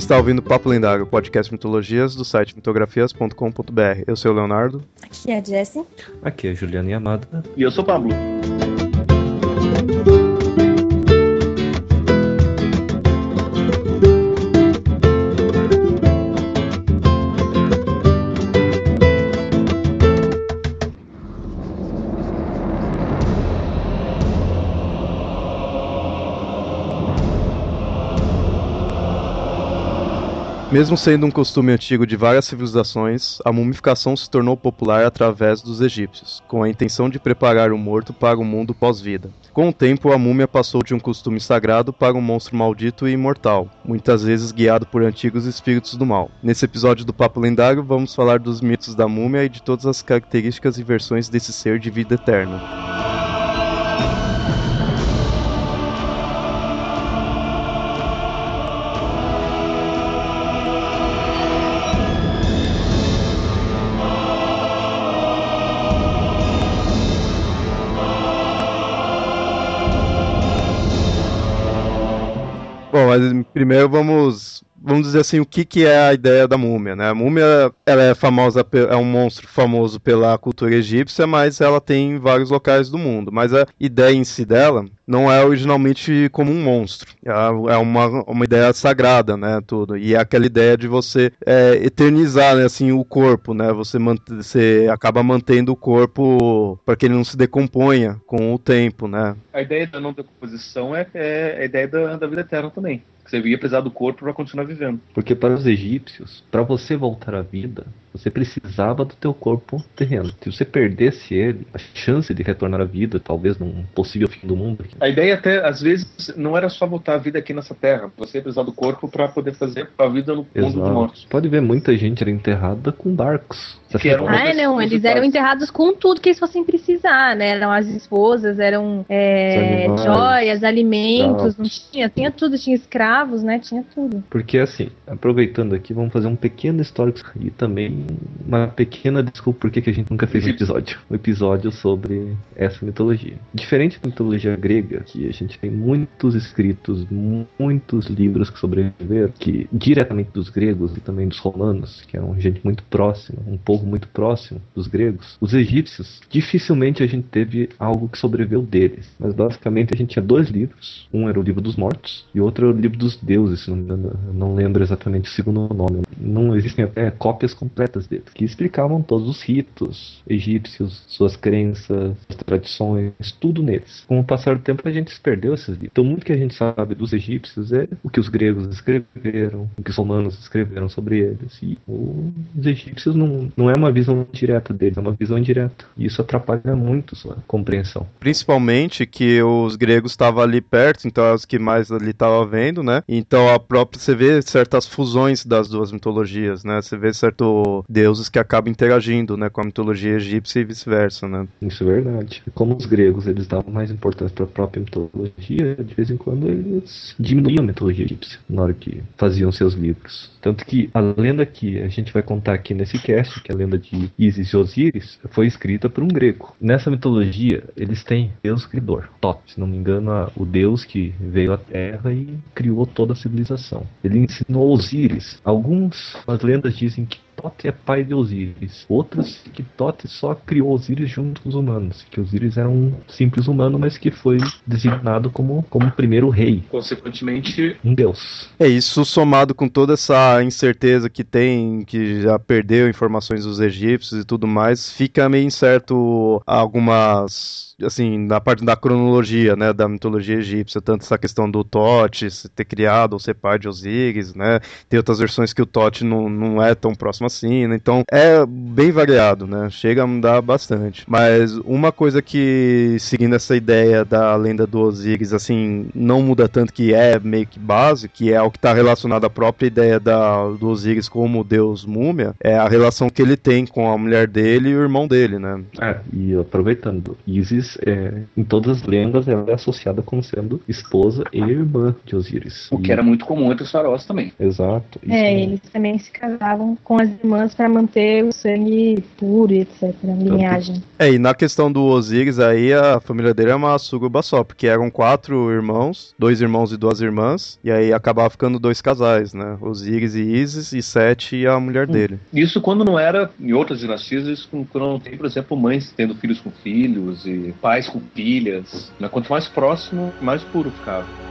está ouvindo Papo Lendário, podcast Mitologias do site mitografias.com.br. Eu sou o Leonardo. Aqui é a Jessie. Aqui é a Juliana Yamada. E eu sou o Pablo. Mesmo sendo um costume antigo de várias civilizações, a mumificação se tornou popular através dos egípcios, com a intenção de preparar o morto para o mundo pós-vida. Com o tempo, a múmia passou de um costume sagrado para um monstro maldito e imortal, muitas vezes guiado por antigos espíritos do mal. Nesse episódio do Papo Lendário, vamos falar dos mitos da múmia e de todas as características e versões desse ser de vida eterna. Bom, mas primeiro vamos vamos dizer assim, o que, que é a ideia da múmia, né? A múmia, ela é famosa, é um monstro famoso pela cultura egípcia, mas ela tem em vários locais do mundo. Mas a ideia em si dela não é originalmente como um monstro. É uma, uma ideia sagrada, né? Tudo. E é aquela ideia de você é, eternizar, né, assim, o corpo, né? Você, você acaba mantendo o corpo para que ele não se decomponha com o tempo, né? A ideia da não decomposição é, é a ideia da, da vida eterna também. Você ia precisar do corpo para continuar vivendo. Porque para os egípcios, para você voltar à vida, você precisava do teu corpo terreno. Se você perdesse ele, a chance de retornar à vida, talvez num possível fim do mundo. A ideia até, às vezes, não era só voltar à vida aqui nessa terra. Você ia precisar do corpo para poder fazer a vida no Exato. mundo dos mortos. Pode ver, muita gente era enterrada com barcos. Que eram ah, não, eles eram enterrados com tudo que eles fossem precisar, né? Eram as esposas, eram é, animais, joias, alimentos, não tinha, tinha tudo, tinha escravos, né? Tinha tudo. Porque assim, aproveitando aqui, vamos fazer um pequeno histórico e também uma pequena desculpa por que a gente nunca fez um episódio. Um episódio sobre essa mitologia. Diferente da mitologia grega, que a gente tem muitos escritos, muitos livros que sobreviveram, que diretamente dos gregos e também dos romanos, que eram gente muito próxima, um povo muito próximo dos gregos, os egípcios, dificilmente a gente teve algo que sobreviveu deles. Mas basicamente a gente tinha dois livros. Um era o livro dos mortos e outro era o livro dos deuses, se não não lembro exatamente o segundo nome. Não existem até cópias completas deles, que explicavam todos os ritos egípcios, suas crenças, tradições, tudo neles. Com o passar do tempo a gente se perdeu esses livros. Então muito que a gente sabe dos egípcios é o que os gregos escreveram, o que os romanos escreveram sobre eles. E os egípcios não, não é uma visão direta deles, é uma visão indireta. E isso atrapalha muito sua compreensão. Principalmente que os gregos estavam ali perto, então é os que mais ali estavam vendo, né? Então a própria você vê certas fusões das duas mitologias, né? Você vê deuses que acabam interagindo, né, com a mitologia egípcia e vice-versa, né? Isso é verdade. Como os gregos eles davam mais importância para a própria mitologia, de vez em quando eles diminuíam a mitologia egípcia na hora que faziam seus livros. Tanto que a lenda que a gente vai contar aqui nesse cast, que é a lenda de Isis e Osíris, foi escrita por um grego. Nessa mitologia, eles têm Deus Criador, Tot, se não me engano, o Deus que veio à Terra e criou toda a civilização. Ele ensinou Osíris. Alguns, as lendas dizem que Tote é pai de Osíris. Outras que Tote só criou Osíris junto com os humanos. Que Osíris era um simples humano, mas que foi designado como, como primeiro rei. Consequentemente, um deus. É isso somado com toda essa incerteza que tem, que já perdeu informações dos egípcios e tudo mais, fica meio incerto algumas assim, na parte da cronologia, né, da mitologia egípcia, tanto essa questão do Tote ter criado ou ser pai de Osíris, né, tem outras versões que o Tote não, não é tão próximo assim, né, então é bem variado, né, chega a mudar bastante. Mas uma coisa que, seguindo essa ideia da lenda do Osíris, assim, não muda tanto que é meio que base, que é o que está relacionado à própria ideia da, do Osíris como deus múmia, é a relação que ele tem com a mulher dele e o irmão dele, né. É, e aproveitando, Isis é, em todas as lendas, ela é associada como sendo esposa e irmã de Osíris. O que era muito comum entre os faraós também. Exato. É, eles também se casavam com as irmãs para manter o sangue puro, etc, a linhagem. É, e na questão do Osíris, aí a família dele é uma suruba só, porque eram quatro irmãos, dois irmãos e duas irmãs, e aí acabava ficando dois casais, né? Osíris e Isis, e Sete e a mulher hum. dele. Isso quando não era, em outras dinastias, isso quando não tem, por exemplo, mães tendo filhos com filhos, e pais com filhas. Né? Quanto mais próximo, mais puro ficava.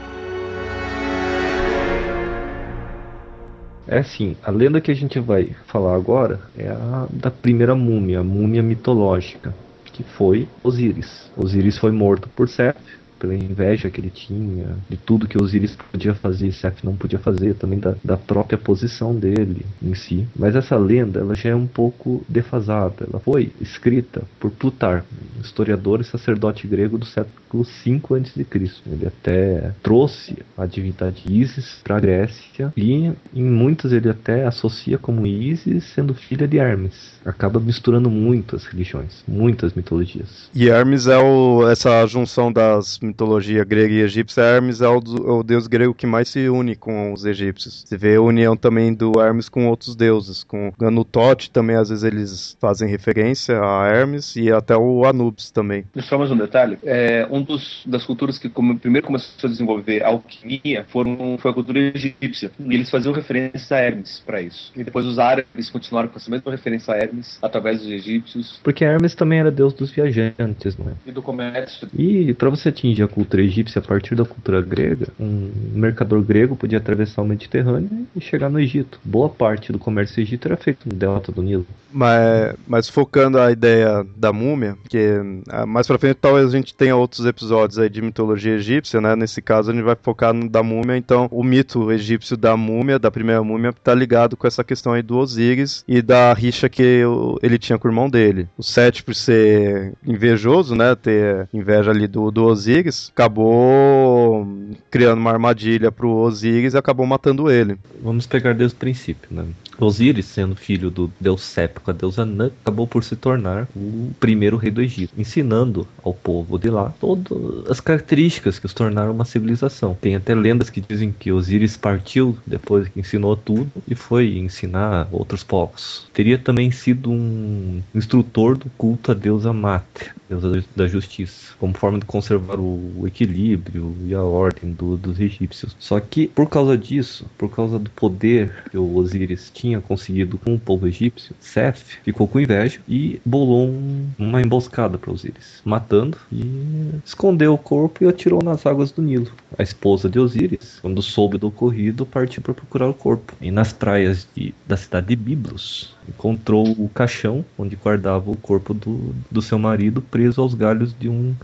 É assim, a lenda que a gente vai falar agora é a da primeira múmia, a múmia mitológica, que foi Osíris. Osíris foi morto por Seth, pela inveja que ele tinha, de tudo que Osiris podia fazer e Seth não podia fazer, também da, da própria posição dele em si. Mas essa lenda ela já é um pouco defasada. Ela foi escrita por Plutarco, historiador e sacerdote grego do século 5 a.C. Ele até trouxe a divindade Isis para a Grécia e em muitas ele até associa como Isis sendo filha de Hermes. Acaba misturando muitas religiões, muitas mitologias. E Hermes é o, essa junção das mitologia grega e egípcia, Hermes é o, é o, deus grego que mais se une com os egípcios. Você vê a união também do Hermes com outros deuses, com no Tote também às vezes eles fazem referência a Hermes e até o Anubis também. Só mais um detalhe, é, um dos das culturas que como, primeiro começou a desenvolver a alquimia foram, foi a cultura egípcia e eles faziam referência a Hermes para isso. E depois os árabes continuaram com essa mesma referência a Hermes através dos egípcios. Porque Hermes também era deus dos viajantes, não é? E do comércio. E para você atingir a cultura egípcia a partir da cultura grega, um mercador grego podia atravessar o Mediterrâneo e chegar no Egito. Boa parte do comércio egípcio era feito no delta do Nilo. Mas, mas focando a ideia da múmia, que ah, mais pra frente talvez a gente tenha outros episódios aí de mitologia egípcia, né? Nesse caso a gente vai focar no da múmia, então o mito egípcio da múmia, da primeira múmia, tá ligado com essa questão aí do Osíris e da rixa que ele tinha com o irmão dele. O Sete, por ser invejoso, né? Ter inveja ali do, do Osíris, acabou criando uma armadilha pro Osíris e acabou matando ele. Vamos pegar desde o princípio, né? Osíris, sendo filho do deus Sep com a deusa Nut, acabou por se tornar o primeiro rei do Egito, ensinando ao povo de lá todas as características que os tornaram uma civilização. Tem até lendas que dizem que Osíris partiu depois que ensinou tudo e foi ensinar outros povos. Teria também sido um instrutor do culto à deusa Mate, deusa da justiça, como forma de conservar o equilíbrio e a ordem do, dos egípcios. Só que por causa disso, por causa do poder que o Osíris tinha conseguido com o povo egípcio, Seth ficou com inveja e bolou um, uma emboscada para Osíris, matando e escondeu o corpo e atirou nas águas do Nilo. A esposa de Osíris, quando soube do ocorrido, partiu para procurar o corpo. E nas praias de, da cidade de Biblos, encontrou o caixão onde guardava o corpo do, do seu marido preso aos galhos de um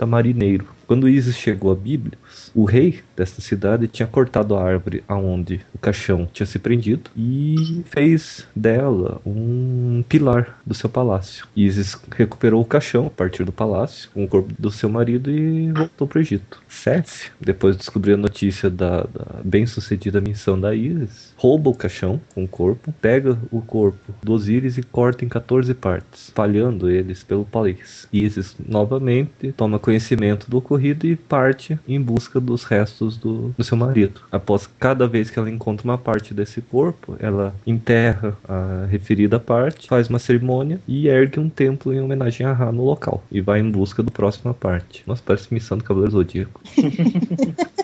tamarineiro. Quando Isis chegou a Bíblia, o rei desta cidade tinha cortado a árvore aonde o caixão tinha se prendido e fez dela um pilar do seu palácio. Isis recuperou o caixão a partir do palácio com o corpo do seu marido e voltou para o Egito. Seth, depois de descobrir a notícia da, da bem-sucedida missão da Isis, rouba o caixão com o corpo, pega o corpo do Osíris e corta em 14 partes, espalhando eles pelo país. Isis novamente toma conhecimento do ocorrido corrido e parte em busca dos restos do, do seu marido. Após cada vez que ela encontra uma parte desse corpo, ela enterra a referida parte, faz uma cerimônia e ergue um templo em homenagem a Ra no local. E vai em busca do próxima parte. Nossa, parece missão do Cavaleiro Zodíaco.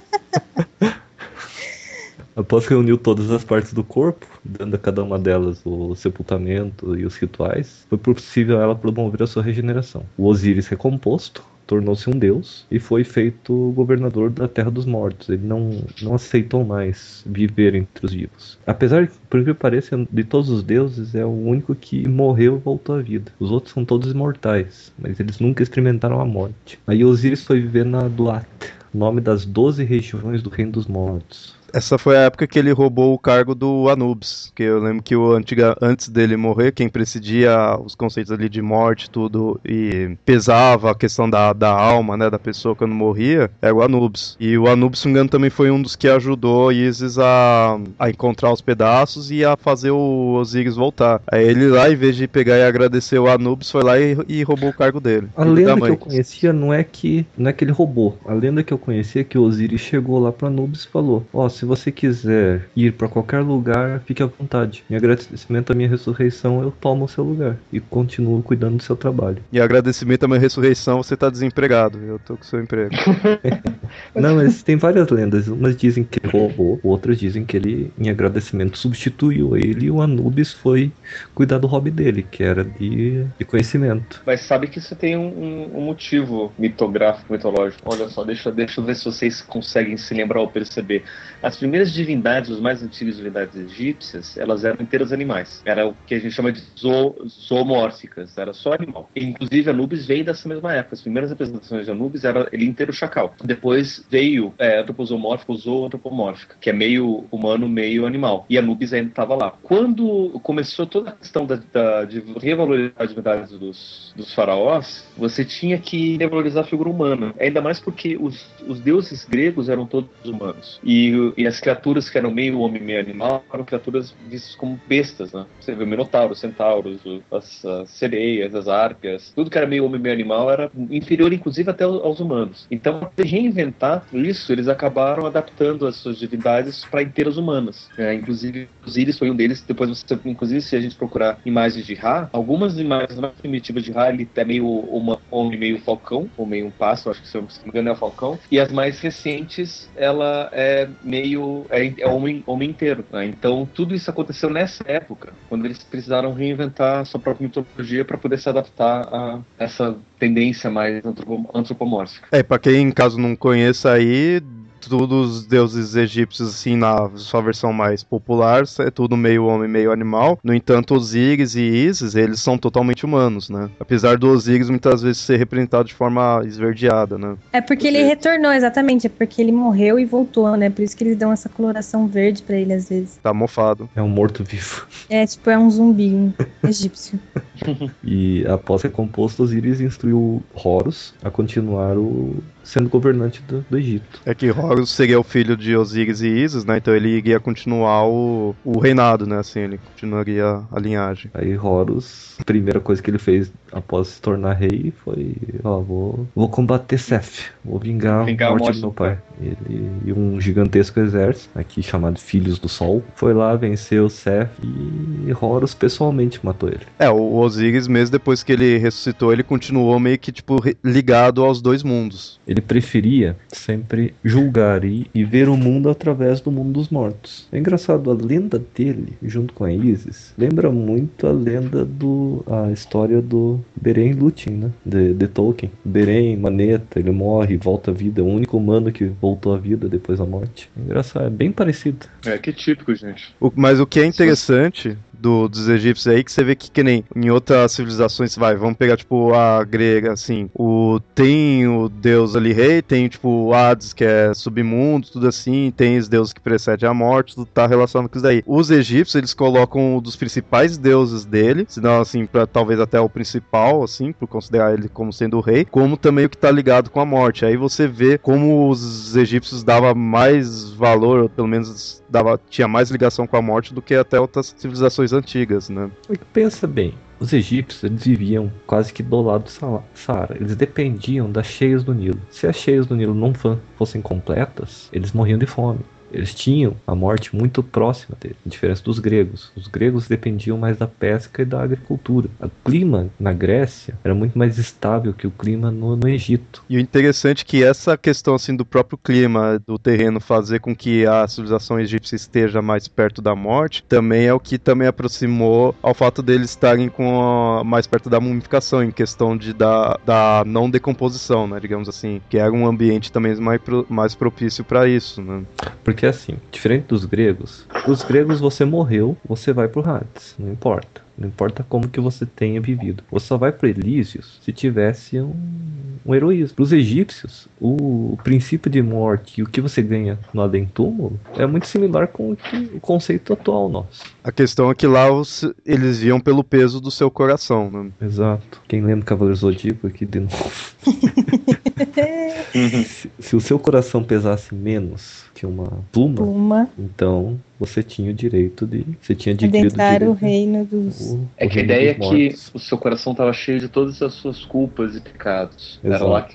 Após reunir todas as partes do corpo, dando a cada uma delas o sepultamento e os rituais, foi possível ela promover a sua regeneração. O Osíris recomposto tornou-se um deus e foi feito governador da Terra dos Mortos. Ele não, não aceitou mais viver entre os vivos. Apesar, por que pareça, de todos os deuses, é o único que morreu e voltou à vida. Os outros são todos imortais, mas eles nunca experimentaram a morte. Aí Osíris foi viver na Duat, nome das doze regiões do Reino dos Mortos. Essa foi a época que ele roubou o cargo do Anubis, que eu lembro que o antiga, antes dele morrer, quem presidia os conceitos ali de morte, tudo, e pesava a questão da, da alma, né, da pessoa quando morria, era o Anubis. E o Anubis, se não me engano, também foi um dos que ajudou Isis a, a encontrar os pedaços e a fazer o Osiris voltar. Aí ele lá, em vez de pegar e agradecer o Anubis, foi lá e, e roubou o cargo dele. A lenda que eu conhecia não é que não é que ele roubou. A lenda que eu conhecia é que o Osiris chegou lá para Anubis e falou: Ó, oh, se você quiser ir para qualquer lugar, fique à vontade. Em agradecimento à minha ressurreição, eu tomo o seu lugar e continuo cuidando do seu trabalho. E agradecimento à minha ressurreição, você tá desempregado. Eu tô com seu emprego. Não, mas tem várias lendas. Umas dizem que ele roubou, outras dizem que ele, em agradecimento, substituiu ele e o Anubis foi cuidar do hobby dele, que era de, de conhecimento. Mas sabe que isso tem um, um, motivo mitográfico, mitológico. Olha só, deixa, deixa eu ver se vocês conseguem se lembrar ou perceber. As primeiras divindades, as mais antigas divindades egípcias, elas eram inteiras animais. Era o que a gente chama de zo, zoomórficas, era só animal. Inclusive, Anubis veio dessa mesma época. As primeiras representações de Anubis era ele inteiro chacal. Depois veio é, antroposomórfica, zoantropomórfica, que é meio humano, meio animal. E Anubis ainda estava lá. Quando começou toda a questão da, da, de revalorizar as divindades dos, dos faraós, você tinha que revalorizar a figura humana. Ainda mais porque os, os deuses gregos eram todos humanos. E, e as criaturas que eram meio homem, meio animal, eram criaturas vistas como bestas, né? Você vê o Minotauro, os centauros, as, as sereias, as árpias, tudo que era meio homem, meio animal era inferior, inclusive, até aos humanos. Então, para reinventar isso, eles acabaram adaptando as suas divindades para inteiras humanas. É, inclusive, Osiris foi um deles. Depois, você, inclusive, se a gente procurar imagens de Ra, algumas imagens mais primitivas de Ra, ele é meio uma homem, meio falcão, ou meio um pássaro, acho que se não me engano é o falcão. E as mais recentes, ela é meio. É, é homem, homem inteiro. Né? Então, tudo isso aconteceu nessa época, quando eles precisaram reinventar a sua própria mitologia para poder se adaptar a essa tendência mais antropomórfica. É, para quem caso não conheça aí, todos os deuses egípcios, assim, na sua versão mais popular, é tudo meio homem, meio animal. No entanto, Osíris e Isis, eles são totalmente humanos, né? Apesar do Osíris muitas vezes ser representado de forma esverdeada, né? É porque ele retornou, exatamente. É porque ele morreu e voltou, né? Por isso que eles dão essa coloração verde para ele às vezes. Tá mofado. É um morto-vivo. É, tipo, é um zumbi um egípcio. e após ser composto, Osíris instruiu Horus a continuar o sendo governante do, do Egito. É que Horus seria o filho de Osíris e Isis, né? Então ele iria continuar o, o reinado, né? Assim, ele continuaria a linhagem. Aí Horus, a primeira coisa que ele fez após se tornar rei foi: Ó, vou, vou combater Seth, vou vingar, vingar a morte, morte do meu pai. Ele e um gigantesco exército, aqui chamado Filhos do Sol, foi lá, venceu Seth e Horus pessoalmente matou ele. É, o Osíris, mesmo depois que ele ressuscitou, ele continuou meio que, tipo, ligado aos dois mundos. Ele preferia sempre julgar e, e ver o mundo através do mundo dos mortos. É engraçado, a lenda dele, junto com a Isis, lembra muito a lenda do. a história do Beren Lúthien, né? De, de Tolkien. Beren, maneta, ele morre, volta à vida, é o único humano que voltou à vida depois da morte. É engraçado, é bem parecido. É, que típico, gente. O, mas o que é interessante do, dos egípcios aí, que você vê que, que nem em outras civilizações, vai, vamos pegar, tipo, a grega, assim, o, tem o deus ali rei, tem, tipo, o Hades, que é submundo, tudo assim, tem os deuses que precedem a morte, tudo tá relacionado com isso daí. Os egípcios, eles colocam um dos principais deuses dele, se não, assim, pra, talvez até o principal, assim, por considerar ele como sendo o rei, como também o que tá ligado com a morte. Aí você vê como os egípcios davam mais valor, ou pelo menos dava, tinha mais ligação com a morte do que até outras civilizações antigas, né? Pensa bem, os egípcios eles viviam quase que do lado do Saara. Eles dependiam das cheias do Nilo. Se as cheias do Nilo não fossem completas, eles morriam de fome. Eles tinham a morte muito próxima dele, a diferença dos gregos. Os gregos dependiam mais da pesca e da agricultura. O clima na Grécia era muito mais estável que o clima no, no Egito. E o interessante é que essa questão assim do próprio clima do terreno fazer com que a civilização egípcia esteja mais perto da morte, também é o que também aproximou ao fato deles estarem com a, mais perto da mumificação em questão de da, da não decomposição, né, digamos assim, que era um ambiente também mais, mais propício para isso, né? Porque assim, diferente dos gregos, os gregos você morreu, você vai pro Hades, não importa. Não importa como que você tenha vivido. Você só vai para Elísios se tivesse um, um heroísmo. Para os egípcios, o, o, princípio de morte e o que você ganha no além-túmulo é muito similar com o, que, o, conceito atual nosso. A questão é que lá os, eles viam pelo peso do seu coração. Né? Exato. Quem lembra Cavaleiro Zodíaco aqui de novo. se, se o seu coração pesasse menos que uma pluma, pluma. então você tinha o direito de. Você tinha adquirido Adentrar o, o reino dos. O, é que a ideia é que o seu coração estava cheio de todas as suas culpas e pecados. Exato. Era lá que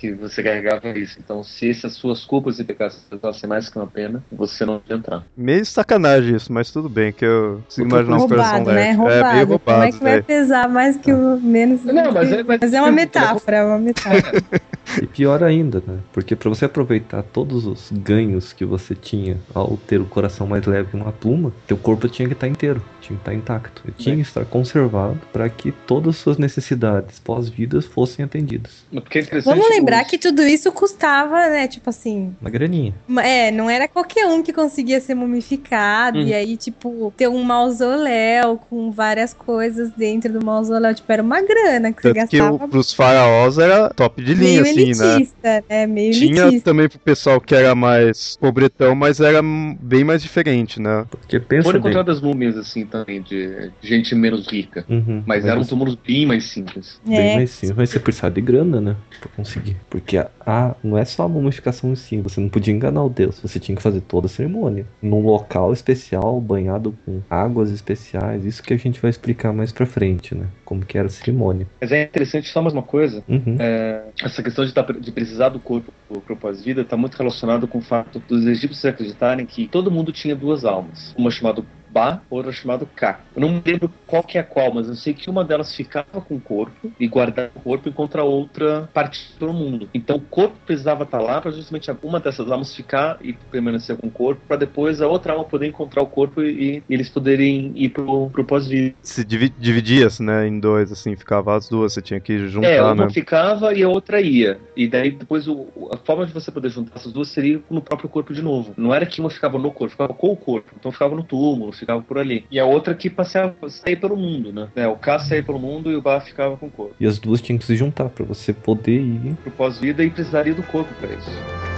que você carregava isso. Então, se essas suas culpas e pecados fossem mais que uma pena, você não podia entrar. Meio sacanagem isso, mas tudo bem, que eu consigo imaginar um coração né? Roubado. É, meio roubado. Como é que vai né? pesar mais que o menos? Não, mas é, mas, mas é uma metáfora, é uma metáfora. E pior ainda, né? Porque para você aproveitar todos os ganhos que você tinha ao ter o coração mais leve que uma pluma, teu corpo tinha que estar tá inteiro, tinha que estar tá intacto. Ele tinha que estar conservado para que todas as suas necessidades pós-vidas fossem atendidas. É Vamos lembrar que tudo isso custava, né? Tipo assim. Uma graninha. É, não era qualquer um que conseguia ser mumificado hum. e aí, tipo, ter um mausoléu com várias coisas dentro do mausoléu. Tipo, era uma grana que Tanto você gastava. Que o, pros faraós era top de linha, Meio assim, né? elitista, né? Meio Tinha elitista. também pro pessoal que era mais pobretão, mas era bem mais diferente, né? Porque pensa Foram encontradas múmias, assim, também, de gente menos rica. Uhum, mas, mas eram túmulos bem mais simples. É. Bem mais simples, mas você precisava de grana, né? Pra conseguir. Porque a, a, não é só a mumificação em si, você não podia enganar o Deus, você tinha que fazer toda a cerimônia. Num local especial, banhado com águas especiais, isso que a gente vai explicar mais pra frente, né? Como que era a cerimônia. Mas é interessante só mais uma coisa, uhum. é, essa questão de, tá, de precisar do corpo pro pós-vida está muito relacionado com o fato dos egípcios acreditarem que todo mundo tinha duas almas. Uma chamada Ba, outra chamada Ka. Eu não me lembro qual que é qual, mas eu sei que uma delas ficava com o corpo e guardava o corpo enquanto a outra partia pelo mundo. Então o corpo precisava estar lá para justamente uma dessas almas ficar e permanecer com o corpo, para depois a outra alma poder encontrar o corpo e, e eles poderem ir pro, pro pós-vida. Se dividia-se, né, em dois, assim, ficava as duas, você tinha que juntar, É, uma né? ficava e a outra ia. E daí depois o, a forma de você poder juntar essas duas seria no próprio corpo de novo. Não era que uma ficava no corpo, ficava com o corpo. Então ficava no túmulo, ficava por ali. E a outra que passeava, saía pelo mundo, né? É, o K saía pelo mundo e o Bar ficava com o corpo. E as duas tinham que se juntar para você poder ir pro pós-vida e precisaria do corpo para isso.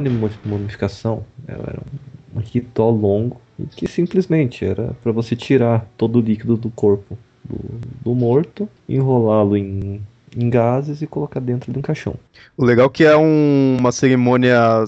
Cerimônia de mumificação era um ritual longo que simplesmente era para você tirar todo o líquido do corpo do, do morto, enrolá-lo em, em gases e colocar dentro de um caixão. O legal é que é um, uma cerimônia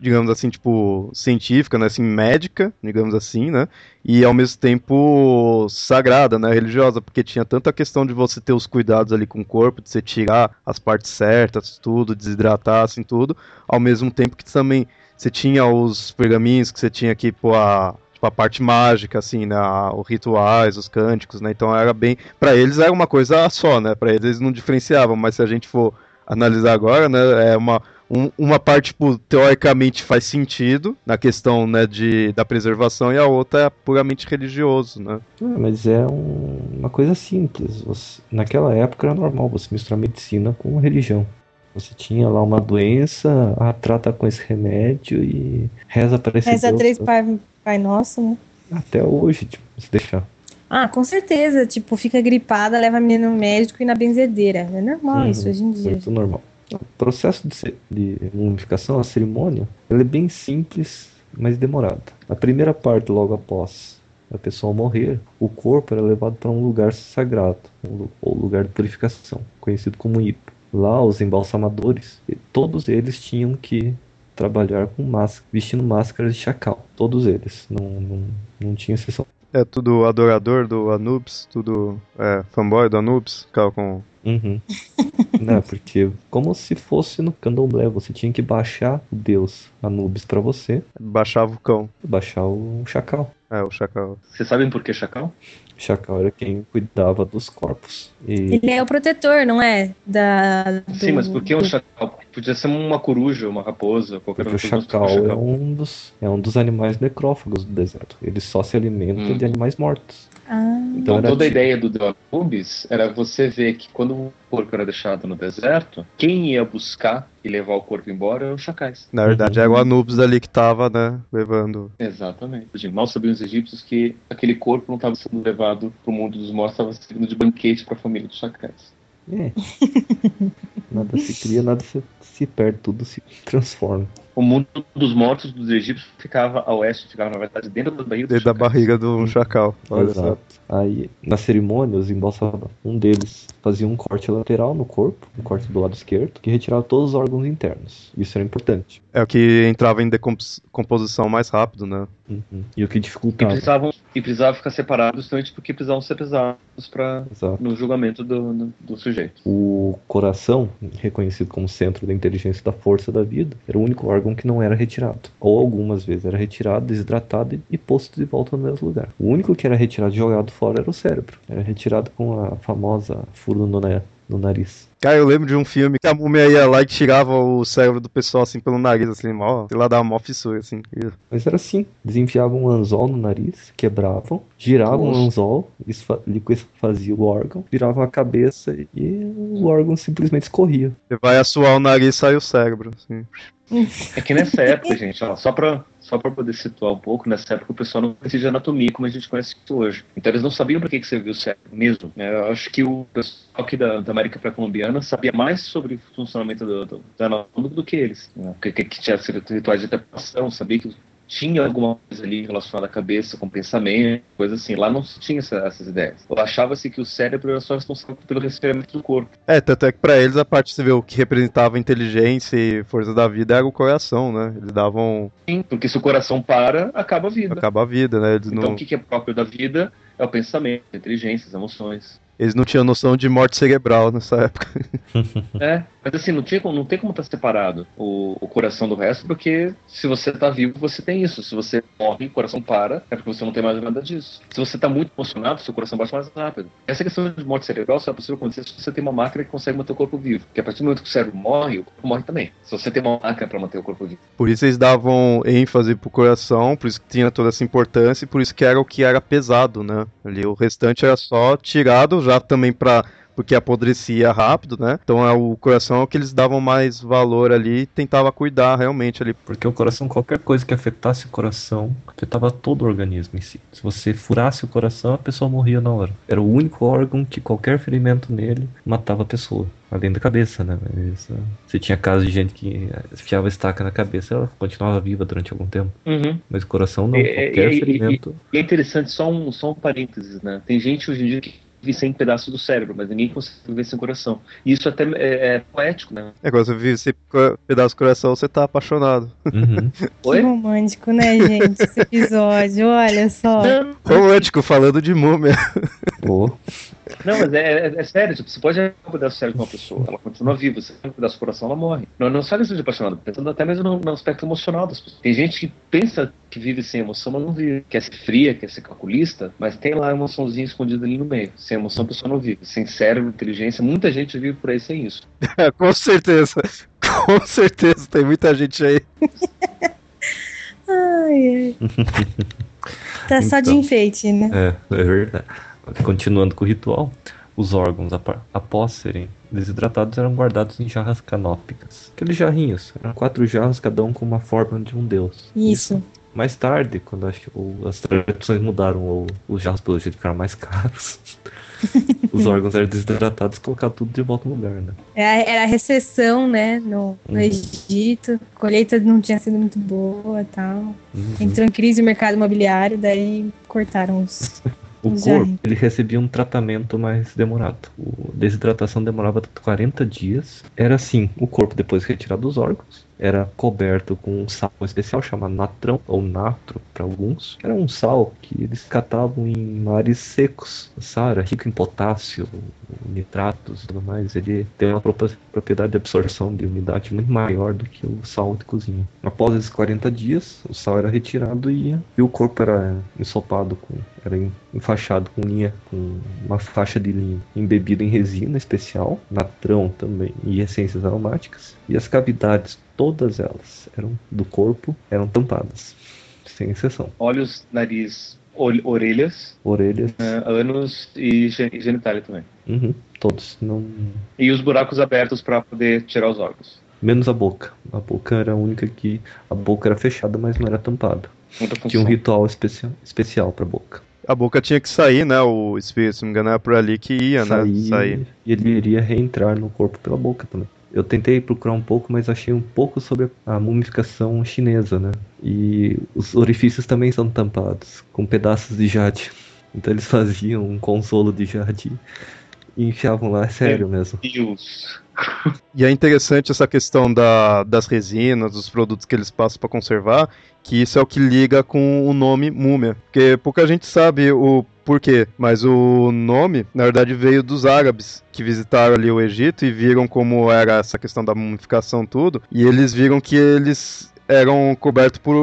digamos assim, tipo, científica, né, assim, médica, digamos assim, né, e ao mesmo tempo sagrada, né, religiosa, porque tinha tanta questão de você ter os cuidados ali com o corpo, de você tirar as partes certas, tudo, desidratar, assim, tudo, ao mesmo tempo que também você tinha os pergaminhos que você tinha aqui, pô, a tipo, a parte mágica, assim, né? Os rituais, os cânticos, né? Então era bem. para eles era uma coisa só, né? Para eles não diferenciavam, mas se a gente for analisar agora, né? É uma, um, uma parte, tipo, teoricamente faz sentido na questão, né, de, da preservação e a outra é puramente religioso, né? Ah, mas é um, uma coisa simples. Você, naquela época era normal você misturar medicina com religião. Você tinha lá uma doença, ah, trata com esse remédio e reza para esse Reza Deus. três pai, pai Nosso, né? Até hoje, tipo, se deixar. Ah, com certeza. Tipo, fica gripada, leva a menina no médico e na benzedeira. É normal uhum, isso hoje em dia. Muito normal. O processo de, de mumificação, a cerimônia, ela é bem simples, mas demorada. A primeira parte, logo após a pessoa morrer, o corpo era levado para um lugar sagrado, ou lugar de purificação, conhecido como hipo. Lá, os embalsamadores, todos eles tinham que trabalhar com máscara, vestindo máscaras de chacal. Todos eles, não, não, não tinha exceção. É tudo adorador do Anubis, tudo é, fanboy do Anubis, ficava com Uhum. Não, porque como se fosse no candomblé, você tinha que baixar o deus Anubis para você. Baixava o cão. Baixar o chacal. É, o chacal. Vocês sabem por que chacal? Chacal era quem cuidava dos corpos. E... Ele é o protetor, não é? Da, do... Sim, mas por que um chacal? Podia ser uma coruja, uma raposa, qualquer Porque o chacal, chacal, É, um dos, é um dos animais necrófagos do deserto. Ele só se alimenta hum. de animais mortos. Ah. Então toda a ideia do Anubis era você ver que quando o porco era deixado no deserto, quem ia buscar e levar o corpo embora eram os chacais. Na verdade, uhum. era o Anubis ali que estava, né, levando. Exatamente. Mal sabiam os egípcios que aquele corpo não estava sendo levado para o mundo dos mortos, estava servindo de banquete para a família dos chacais. É. nada se cria, nada se, se perde, tudo se transforma. O mundo dos mortos dos egípcios ficava a oeste, ficava na verdade dentro da barriga Dentro da barriga do chacal. Olha só. Exato. Aí, na cerimônia, os embalsamadores, um deles fazia um corte lateral no corpo, um corte do lado esquerdo, que retirava todos os órgãos internos. Isso era importante. É o que entrava em decomposição mais rápido, né? Uhum. E o que E dificultava. precisavam, e precisavam ficar separados justamente porque precisavam ser pesados pra, Exato. no julgamento do, do, do sujeito. O coração, reconhecido como centro da inteligência e da força da vida, era o único órgão que não era retirado. Ou algumas vezes era retirado, desidratado e- e posto de volta no mesmo lugar. O único que era retirado e jogado fora era o cérebro. Era retirado com a famosa furo no, na- no nariz. Cara, eu lembro de um filme que a múmia ia lá e tirava o cérebro do pessoal assim pelo nariz, assim, mó, sei lá, dava mó fissura, assim. Mas era assim: desenfiavam um anzol no nariz, quebravam, giravam o Nossa. anzol, liquefazia o órgão, viravam a cabeça e o órgão simplesmente escorria. Você vai assoar o nariz e sai o cérebro, assim. É que nessa época, gente, ó, só pra, só pra poder situar um pouco, nessa época o pessoal não conhecia de anatomia como a gente conhece hoje. Então eles não sabiam para que, que servia o cérebro mesmo. né? Eu acho que o pessoal aqui da, da América pré-colombiana sabia mais sobre o funcionamento do, do, do anatômico do que eles. Né? Que, que, que tinha rituais de interpretação, sabia que tinha alguma coisa ali relacionada à cabeça, com pensamento, coisa assim. Lá não se tinha essa- essas ideias. Achava-se que o cérebro era só responsável pelo resfriamento do corpo. É, tanto é que pra eles a parte, o que representava inteligência e força da vida era o coração, né? Eles davam. Sim, porque se o coração para, acaba a vida. acaba a vida, né? Eles Então não, o que que é próprio da vida é o pensamento, a inteligência, as emoções. Eles não tinham noção de morte cerebral nessa época. É, mas assim, não, tinha, não tem como estar separado o, o coração do resto, porque se você tá vivo, você tem isso. Se você morre o coração para, é porque você não tem mais nada disso. Se você tá muito emocionado, seu coração bate mais rápido. Essa questão de morte cerebral só é possível acontecer se você tem uma máquina que consegue manter o corpo vivo. Porque a partir do momento que o cérebro morre, o corpo morre também. Se você tem uma máquina para manter o corpo vivo. Por isso eles davam ênfase pro coração, por isso que tinha toda essa importância e por isso que era o que era pesado, né? Ali o restante era só tirado, já também pra. Porque apodrecia rápido, né? Então é o coração é o que eles davam mais valor ali e tentava cuidar realmente ali. Porque o coração, qualquer coisa que afetasse o coração, afetava todo o organismo em si. Se você furasse o coração, a pessoa morria na hora. Era o único órgão que qualquer ferimento nele matava a pessoa. Além da cabeça, né? Mas, ah, você tinha casos de gente que ah, enfiava estaca na cabeça ela continuava viva durante algum tempo. Mas o coração não. É, Qualquer é, ferimento. E é interessante, só um, só um parênteses, né? Tem gente hoje em dia que vive sem pedaço do cérebro, mas ninguém consegue viver sem coração. E isso até é, é poético, né? É quando você vive co- pedaço do coração, você tá apaixonado. Uhum. Oi? Que romântico, né, gente? Esse episódio, olha só. Romântico, falando de múmia. Pô, não, mas é, é- é sério, tipo, você pode arrancar um pedaço do cérebro de uma pessoa, ela continua viva, você arranca um pedaço do coração, ela morre. Não, não só questão de apaixonado, pensando até mesmo no, no aspecto emocional das pessoas. Tem gente que pensa que vive sem emoção, mas não vive. Quer ser fria, quer ser calculista, mas tem lá uma emoçãozinha escondida ali no meio. Sem emoção a pessoa não vive. Sem cérebro, inteligência, muita gente vive por aí sem isso. Com certeza. Com certeza, tem muita gente aí. Ai, ai. Tá só de Então. enfeite, né? É, é verdade. Continuando com o ritual, os órgãos, após serem desidratados, eram guardados em jarras canópicas. Aqueles jarrinhos, eram quatro jarros, cada um com uma forma de um deus. Isso. Mais tarde, quando acho que o- as tradições mudaram, ou os jarros pelo jeito ficaram mais caros, os órgãos eram desidratados e colocados tudo de volta no lugar, né? Era, era a recessão, né, no, no Uhum. Egito. A colheita não tinha sido muito boa tal. Uhum. Entrou em crise o mercado imobiliário, daí cortaram os. O Já. corpo, ele recebia um tratamento mais demorado. A desidratação demorava 40 dias. Era assim, o corpo depois retirado dos órgãos, era coberto com um sal especial chamado natrão, ou natro para alguns. Era um sal que eles catavam em mares secos. O sal era rico em potássio, nitratos e tudo mais. Ele tem uma propriedade de absorção de umidade muito maior do que o sal de cozinha. Após esses 40 dias, o sal era retirado e, e o corpo era ensopado com era en- enfaixado com linha, com uma faixa de linha embebida em resina especial, natrão também e essências aromáticas. E as cavidades, todas elas, eram do corpo, eram tampadas, sem exceção. Olhos, nariz, orelhas, Orelhas, né, ânus e gen- e genitália também. uhum, todos, não E os buracos abertos para poder tirar os órgãos. menos a boca. A boca era a única que a boca era fechada, mas não era tampada. Tinha um ritual especial especial para boca. A boca tinha que sair, né? O espírito, se não me engano, era por ali que ia, sair, né? Sair. E ele iria reentrar no corpo pela boca também. Eu tentei procurar um pouco, mas achei um pouco sobre a mumificação chinesa, né? E os orifícios também são tampados com pedaços de jade. Então eles faziam um consolo de jade e enfiavam lá, é sério Meu mesmo. Deus. E é interessante essa questão da, das resinas, dos produtos que eles passam para conservar, que isso é o que liga com o nome múmia. Porque pouca gente sabe o porquê, mas o nome, na verdade, veio dos árabes que visitaram ali o Egito e viram como era essa questão da mumificação tudo, e eles viram que eles eram cobertos por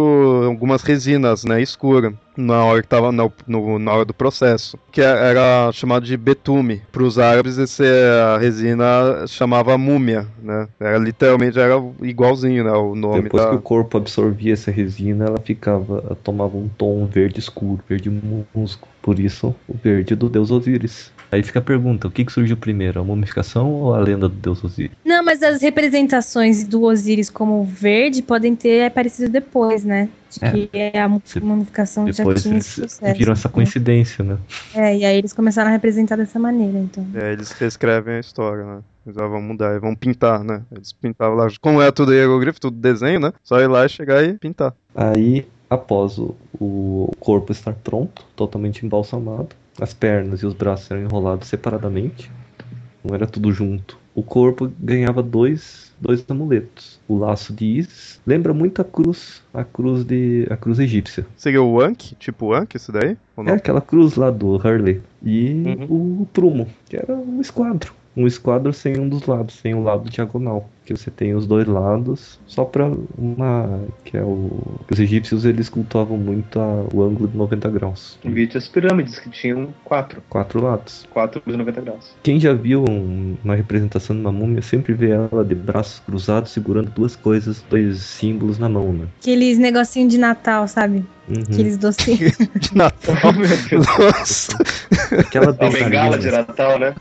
algumas resinas, né, escura, na hora que tava na, no, na hora do processo, que era chamado de betume. Para os árabes, esse, a resina chamava múmia, né? Era literalmente era igualzinho, né, o nome Depois da... que o corpo absorvia essa resina, ela ficava, ela tomava um tom verde escuro, verde musgo. Por isso, o verde do deus Osíris. Aí fica a pergunta, o que, que surgiu primeiro, a mumificação ou a lenda do deus Osíris? Não, mas as representações do Osíris como verde podem ter aparecido depois, né? De É. que é a mu- mumificação já Depois tinha eles esse processo. viram essa coincidência, né? É, e aí eles começaram a representar dessa maneira, então. É, eles reescrevem a história, né? Eles ah, vão mudar, vão pintar, né? Eles pintavam lá, como é tudo hieroglifo, tudo desenho, né? Só ir lá e chegar e pintar. Aí, após o, o corpo estar pronto, totalmente embalsamado, as pernas e os braços eram enrolados separadamente, não era tudo junto. O corpo ganhava dois, dois amuletos. O laço de Isis lembra muito a cruz, a cruz de a cruz egípcia. Seria o Anki, tipo Anki, isso daí? É aquela cruz lá do Harley. E o prumo, que era um esquadro. Um esquadro sem um dos lados, sem o lado diagonal. Que você tem os dois lados, só pra uma. Que é o. que Os egípcios eles cultuavam muito a- o ângulo de 90 graus. Vi as pirâmides que tinham quatro. Quatro lados. Quatro de 90 graus. Quem já viu um- uma representação de uma múmia sempre vê ela de braços cruzados segurando duas coisas, dois símbolos na mão, né? Aqueles negocinho de Natal, sabe? Uhum. Aqueles docinhos. De Natal. Oh, meu Deus. Nossa. Aquela A bengala de bengalinha, Natal, né?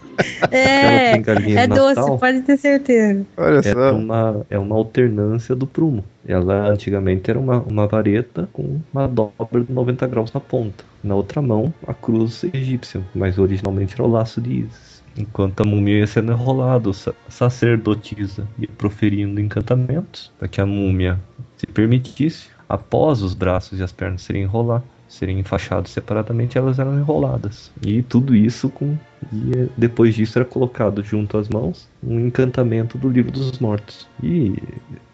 é, bengalinha é doce, Natal pode ter certeza. Olha é só. uma, é uma alternância do prumo. Ela antigamente era uma, uma vareta com uma dobra de 90 graus na ponta. Na outra mão, a cruz egípcia, mas originalmente era o laço de Isis. Enquanto a múmia ia sendo enrolada, sa- sacerdotisa ia proferindo encantamentos para que a múmia se permitisse, após os braços e as pernas serem enrolados, serem enfaixados separadamente, elas eram enroladas. E tudo isso com. E eh, depois disso era colocado junto às mãos um encantamento do livro dos mortos. E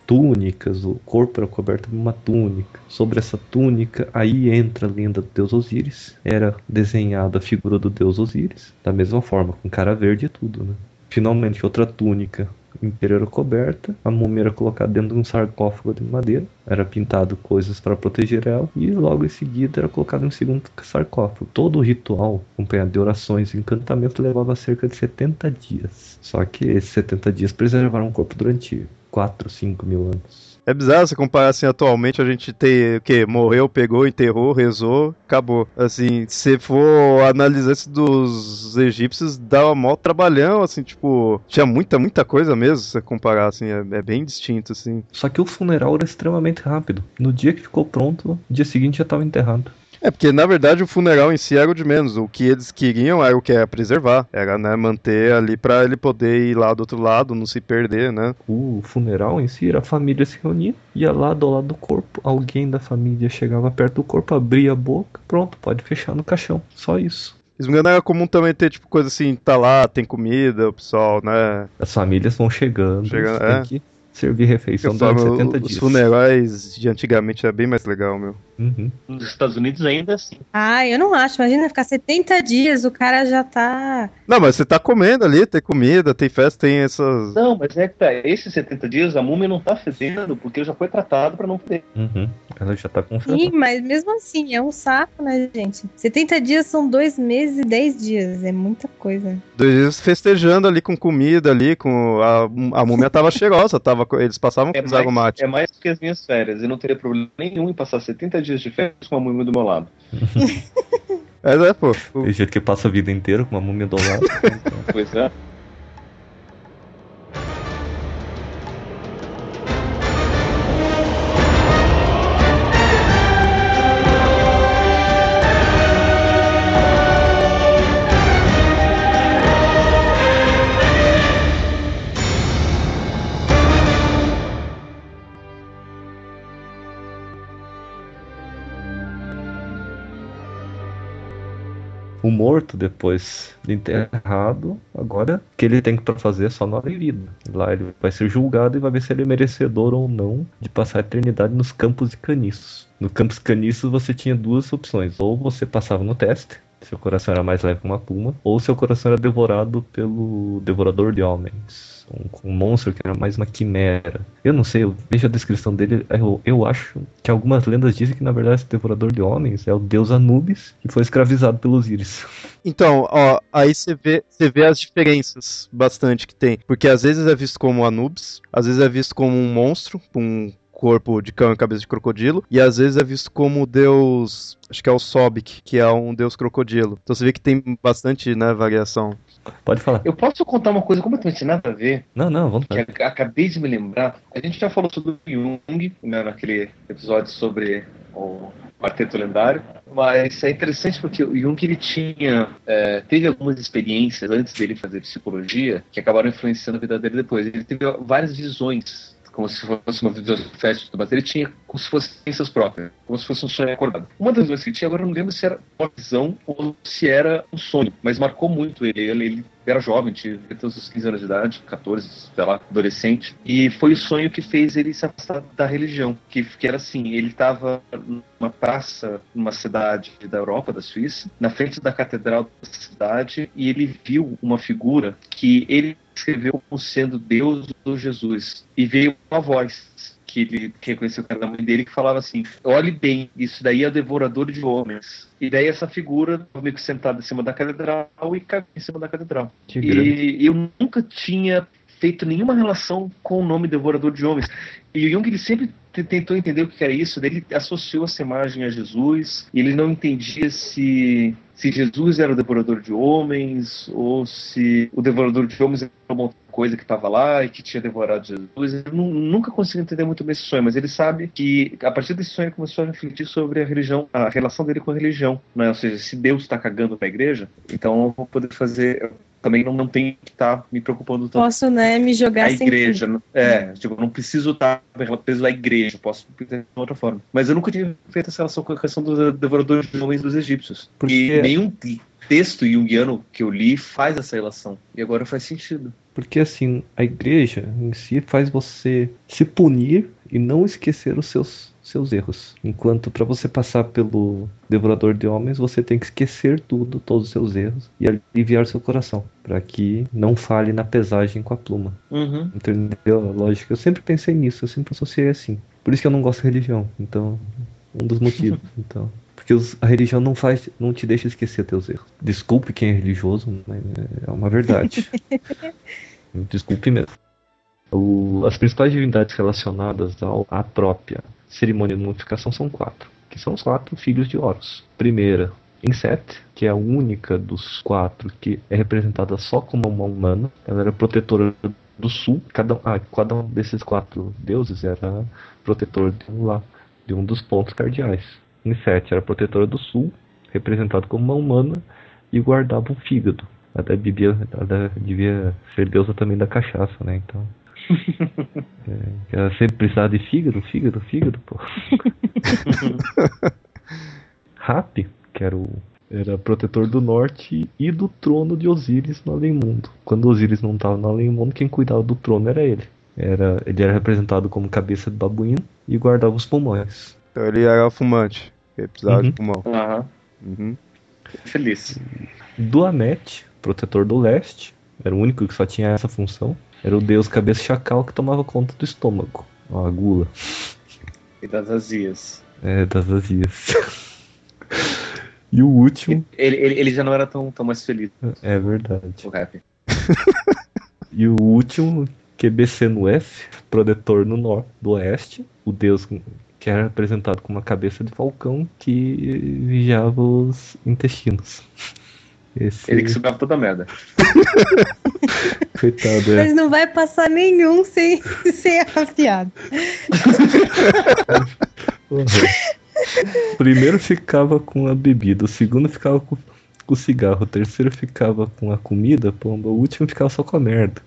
túnicas, o corpo era coberto por uma túnica. Sobre essa túnica, aí entra a lenda do deus Osíris. Era desenhada a figura do deus Osíris, da mesma forma, com cara verde e tudo, né? Finalmente, outra túnica inteira era coberta, a múmia era colocada dentro de um sarcófago de madeira, era pintado coisas para proteger ela, e logo em seguida era colocado em um segundo sarcófago. Todo o ritual, acompanhado de orações e encantamento, levava cerca de 70 dias. Só que esses 70 dias preservaram o corpo durante 4, 5 mil anos. É bizarro você comparar assim, atualmente a gente tem o quê? Morreu, pegou, enterrou, rezou, acabou. Assim, se for analisar isso dos egípcios, dava mó trabalhão, assim, tipo, tinha muita, muita coisa mesmo, se comparar, assim, é, é bem distinto, assim. Só que o funeral era extremamente rápido. No dia que ficou pronto, no dia seguinte já estava enterrado. É, porque na verdade o funeral em si era o de menos. O que eles queriam era o que? Era preservar. Era, né, manter ali pra ele poder ir lá do outro lado, não se perder, né? O funeral em si era a família se reunir, ia lá do lado do corpo, alguém da família chegava perto do corpo, abria a boca, pronto, pode fechar no caixão. Só isso. Se não me engano, era comum também ter, tipo, coisa assim, tá lá, tem comida, o pessoal, né? As famílias vão chegando, Chegando, é. tem que servir refeição durante 70 os dias. funerais de antigamente era bem mais legal, meu. Uhum. Nos Estados Unidos ainda assim. Ah, eu não acho. Imagina ficar 70 dias, o cara já tá. Não, mas você tá comendo ali, tem comida, tem festa, tem essas. Não, mas é que tá, esses 70 dias a múmia não tá fedendo porque já foi tratado pra não feder. Uhum. Ela já tá Sim, conservada. mas mesmo assim, é um saco, né, gente? 70 dias são dois meses e 10 dias. É muita coisa. Dois dias festejando ali com comida ali, com. A, a múmia tava cheirosa, tava, eles passavam É com os mais, é mais que as minhas férias. Eu não teria problema nenhum em passar 70 dias de férias com a múmia do meu lado. Mas é, pô. o- Tem jeito que passa a vida inteira com uma múmia do lado. Pois é. Morto depois de enterrado, agora o que ele tem que fazer é só nova vida. Lá ele vai ser julgado e vai ver se ele é merecedor ou não de passar a eternidade nos campos de caniços. No campos caniços você tinha duas opções, ou você passava no teste, seu coração era mais leve que uma pluma, ou seu coração era devorado pelo devorador de homens um, um, monstro que era mais uma quimera. Eu não sei, eu vejo a descrição dele, eu, eu acho que algumas lendas dizem que na verdade esse devorador de homens é o deus Anubis que foi escravizado pelos Íris. Então, ó, aí você vê, você vê as diferenças bastante que tem, porque às vezes é visto como Anubis, às vezes é visto como um monstro, um corpo de cão e cabeça de crocodilo, e às vezes é visto como deus, acho que é o Sobik, que é um deus crocodilo. Então você vê que tem bastante, né, variação. Pode falar. Eu posso contar uma coisa completamente nada a ver? Não, não, vamos lá. Que acabei de me lembrar. A gente já falou sobre o Jung, né, naquele episódio sobre o Quarteto Lendário, mas é interessante porque o Jung ele tinha é, teve algumas experiências antes dele fazer psicologia que acabaram influenciando a vida dele depois. Ele teve várias visões como se fosse uma festa mas ele tinha como se fossem ciências próprias, como se fosse um sonho acordado. Uma das vezes que tinha, agora eu não lembro se era uma visão ou se era um sonho, mas marcou muito ele. Ele, ele era jovem, tinha todos os 15 anos de idade, 14, sei lá, adolescente, e foi o sonho que fez ele se afastar da religião, que, que era assim, ele estava numa praça, numa cidade da Europa, da Suíça, na frente da catedral da cidade, e ele viu uma figura que ele escreveu como sendo Deus ou Jesus. E veio uma voz que ele reconheceu que era da mãe dele, que falava assim: olhe bem, isso daí é o devorador de homens. E daí essa figura, meio que sentada em cima da catedral e caiu em cima da catedral. Que e eu nunca tinha feito nenhuma relação com o nome devorador de homens. E o Jung ele sempre tentou entender o que era isso, ele associou essa imagem a Jesus, e ele não entendia se, se Jesus era o devorador de homens, ou se o devorador de homens era uma coisa que estava lá e que tinha devorado Jesus. Ele nunca conseguiu entender muito bem esse sonho, mas ele sabe que a partir desse sonho ele começou a refletir sobre a religião, a relação dele com a religião. Né? Ou seja, se Deus está cagando para a igreja, então eu vou poder fazer também não, não tenho que estar tá me preocupando tanto. Posso, né, me jogar a igreja. Né? É, tipo, não preciso estar preso à igreja, posso pensar de outra forma. Mas eu nunca tinha feito essa relação com a questão dos devoradores de homens dos egípcios. Porque e nenhum texto junguiano que eu li faz essa relação. E agora faz sentido. Porque assim, a igreja em si faz você se punir e não esquecer os seus seus erros. Enquanto para você passar pelo devorador de homens, você tem que esquecer tudo, todos os seus erros e aliviar seu coração, para que não fale na pesagem com a pluma. Uhum. Entendeu a lógica? Eu sempre pensei nisso, eu sempre associei assim. Por isso que eu não gosto de religião. Então, um dos motivos. então, porque a religião não faz, não te deixa esquecer teus erros. Desculpe quem é religioso, mas é uma verdade. Desculpe mesmo. O, as principais divindades relacionadas ao, à própria cerimônia de mumificação são quatro, que são os quatro filhos de Horus. Primeira, Inset, que é a única dos quatro que é representada só como uma humana. Ela era protetora do sul. Cada, ah, cada um desses quatro deuses era protetor de um, lá, de um dos pontos cardeais. Inset era protetora do sul, representado como uma humana, e guardava um fígado. Ela devia, ela devia ser deusa também da cachaça, né? Então é, ela sempre precisava de fígado, fígado, fígado, pô. Rap, que era o era protetor do norte e do trono de Osíris no além mundo. Quando Osíris não estava no além mundo, quem cuidava do trono era ele. Era, ele era representado como cabeça de babuíno e guardava os pulmões. Então ele era fumante, ele precisava uhum. de pulmão. Uhum. Uhum. Feliz. Duamet, protetor do leste, era o único que só tinha essa função. Era o deus cabeça chacal que tomava conta do estômago. A gula. E das azias. É, das azias. e o último. Ele, ele, ele, já não era tão, tão mais feliz. É verdade. O rap. e o último, QBC no F, protetor no norte, do oeste. O deus que era representado com uma cabeça de falcão que vigiava os intestinos. Esse... Ele que sugava toda a merda. Coitado, é. Mas não vai passar nenhum sem ser afiado. Uhum. O primeiro ficava com a bebida, o segundo ficava com, com o cigarro, o terceiro ficava com a comida, pomba, o último ficava só com a merda.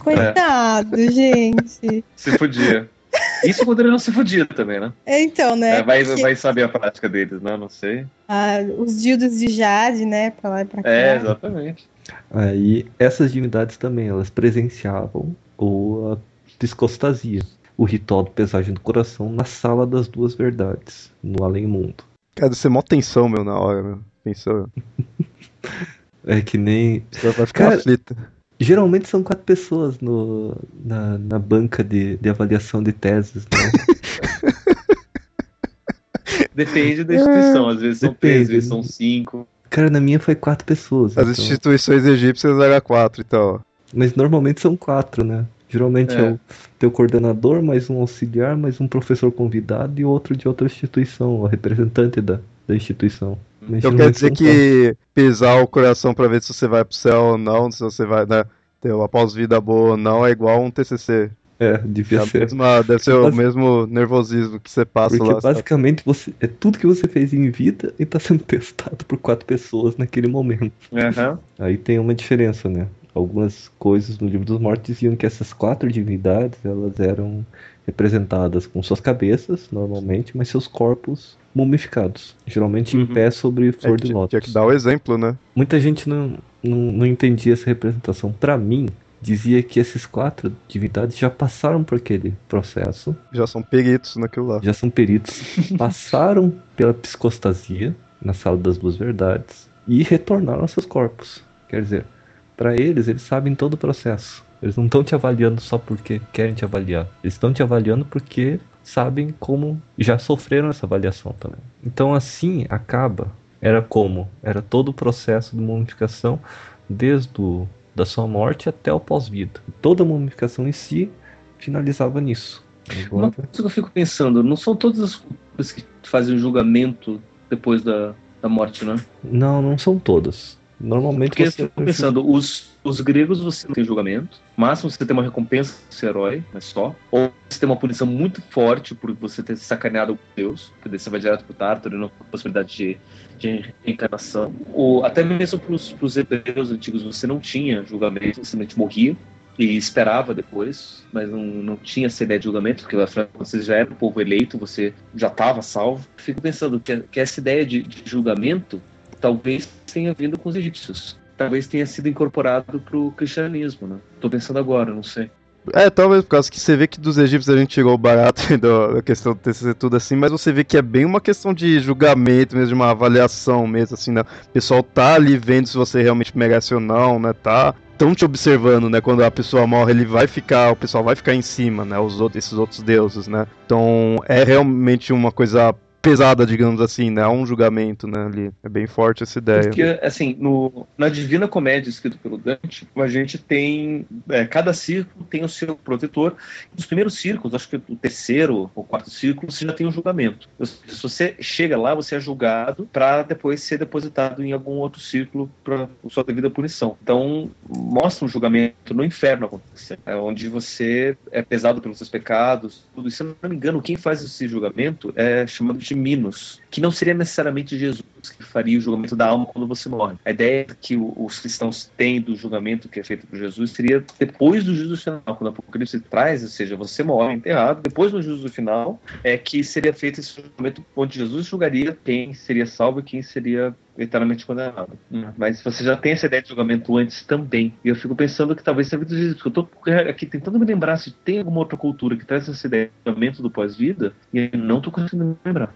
Coitado, é. gente. Se podia. Isso quando ele não se fudia também, né? É, então, né? É, vai, Porque... vai saber a prática deles, né? Não sei. Ah, os dildos de Jade, né? Pra lá e pra cá. É, exatamente. Aí, essas divindades também, elas presenciavam o, a discostasia, o ritual do pesagem do coração na sala das duas verdades, no além-mundo. Cara, você mó tensão, meu, na hora, meu. Pensou. é que nem. Você vai ficar Cara, aflita. Geralmente são quatro pessoas no, na, na banca de, de avaliação de teses, né? Depende da instituição, às vezes são Depende. três, às vezes são cinco. Cara, na minha foi quatro pessoas. As então. instituições egípcias eram quatro, então. Mas normalmente são quatro, né? Geralmente é. é o teu coordenador, mais um auxiliar, mais um professor convidado e outro de outra instituição, o representante da, da instituição. Mas então quer dizer que pesar o coração para ver se você vai pro céu ou não, se você vai né, ter uma pós-vida boa ou não, é igual um TCC. É, devia é ser. Mesma, deve ser o mesmo nervosismo que você passa Porque lá. basicamente você, é tudo que você fez em vida e tá sendo testado por quatro pessoas naquele momento. Uhum. Aí tem uma diferença, né? Algumas coisas no livro dos mortos diziam que essas quatro divindades elas eram representadas com suas cabeças, normalmente, mas seus corpos mumificados. Geralmente uhum. em pé sobre flor é, de lótus. Tinha que dar o exemplo, né? Muita gente não, não, não entendia essa representação. Para mim, dizia que esses quatro divindades já passaram por aquele processo. Já são peritos naquilo lá. Já são peritos. passaram pela psicostasia na sala das duas verdades e retornaram aos seus corpos. Quer dizer, para eles, eles sabem todo o processo. Eles não estão te avaliando só porque querem te avaliar. Eles estão te avaliando porque sabem como já sofreram essa avaliação também. Então assim acaba. Era como? Era todo o processo de mumificação desde o da sua morte até o pós-vida. Toda a mumificação em si finalizava nisso. Agora... Uma coisa que eu fico pensando, não são todas as culturas que fazem o julgamento depois da, da morte, né? Não, não são todas. Normalmente Porque você... eu fico pensando, os, os gregos você não tem julgamento, máximo você tem uma recompensa ser herói, mas só. Ou você tem uma punição muito forte por você ter sacaneado o Deus, que daí você vai direto pro Tártaro e não com possibilidade de, de reencarnação. Ou até mesmo pros, pros hebreus antigos você não tinha julgamento, você simplesmente morria e esperava depois, mas não, não tinha essa ideia de julgamento, porque você já era um povo eleito, você já estava salvo. Fico pensando que, que essa ideia de, de julgamento talvez tenha vindo com os egípcios. Talvez tenha sido incorporado para o cristianismo, né? Tô pensando agora, não sei. É, talvez por causa que você vê que dos egípcios a gente tirou o barato da questão de ter tudo assim, mas você vê que é bem uma questão de julgamento mesmo, de uma avaliação mesmo, assim, né? O pessoal tá ali vendo se você realmente merece ou não, né? Tá estão te observando, né? Quando a pessoa morre, ele vai ficar, o pessoal vai ficar em cima, né? Os outros, esses outros deuses, né? Então é realmente uma coisa pesada, digamos assim, né? Há um julgamento, né, ali. É bem forte essa ideia. Porque, assim, no, na Divina Comédia, escrito pelo Dante, a gente tem... É, cada círculo tem o seu protetor. Nos primeiros círculos, acho que o terceiro ou quarto círculo, você já tem um julgamento. Se você chega lá, você é julgado para depois ser depositado em algum outro círculo para sua devida punição. Então, mostra um julgamento no inferno acontecendo, é onde você é pesado pelos seus pecados, tudo. E, se eu não me engano, quem faz esse julgamento é chamado de de Minos, que não seria necessariamente Jesus que faria o julgamento da alma quando você morre. A ideia que os cristãos têm do julgamento que é feito por Jesus seria depois do juízo final, quando o Apocalipse traz, ou seja, você morre enterrado, depois do juízo final é que seria feito esse julgamento onde Jesus julgaria quem seria salvo e quem seria eternamente condenado. Hum. Mas você já tem essa ideia de julgamento antes também. E eu fico pensando que talvez seja Jesus. Eu estou aqui tentando me lembrar se tem alguma outra cultura que traz essa ideia de julgamento do pós-vida e eu não estou conseguindo me lembrar.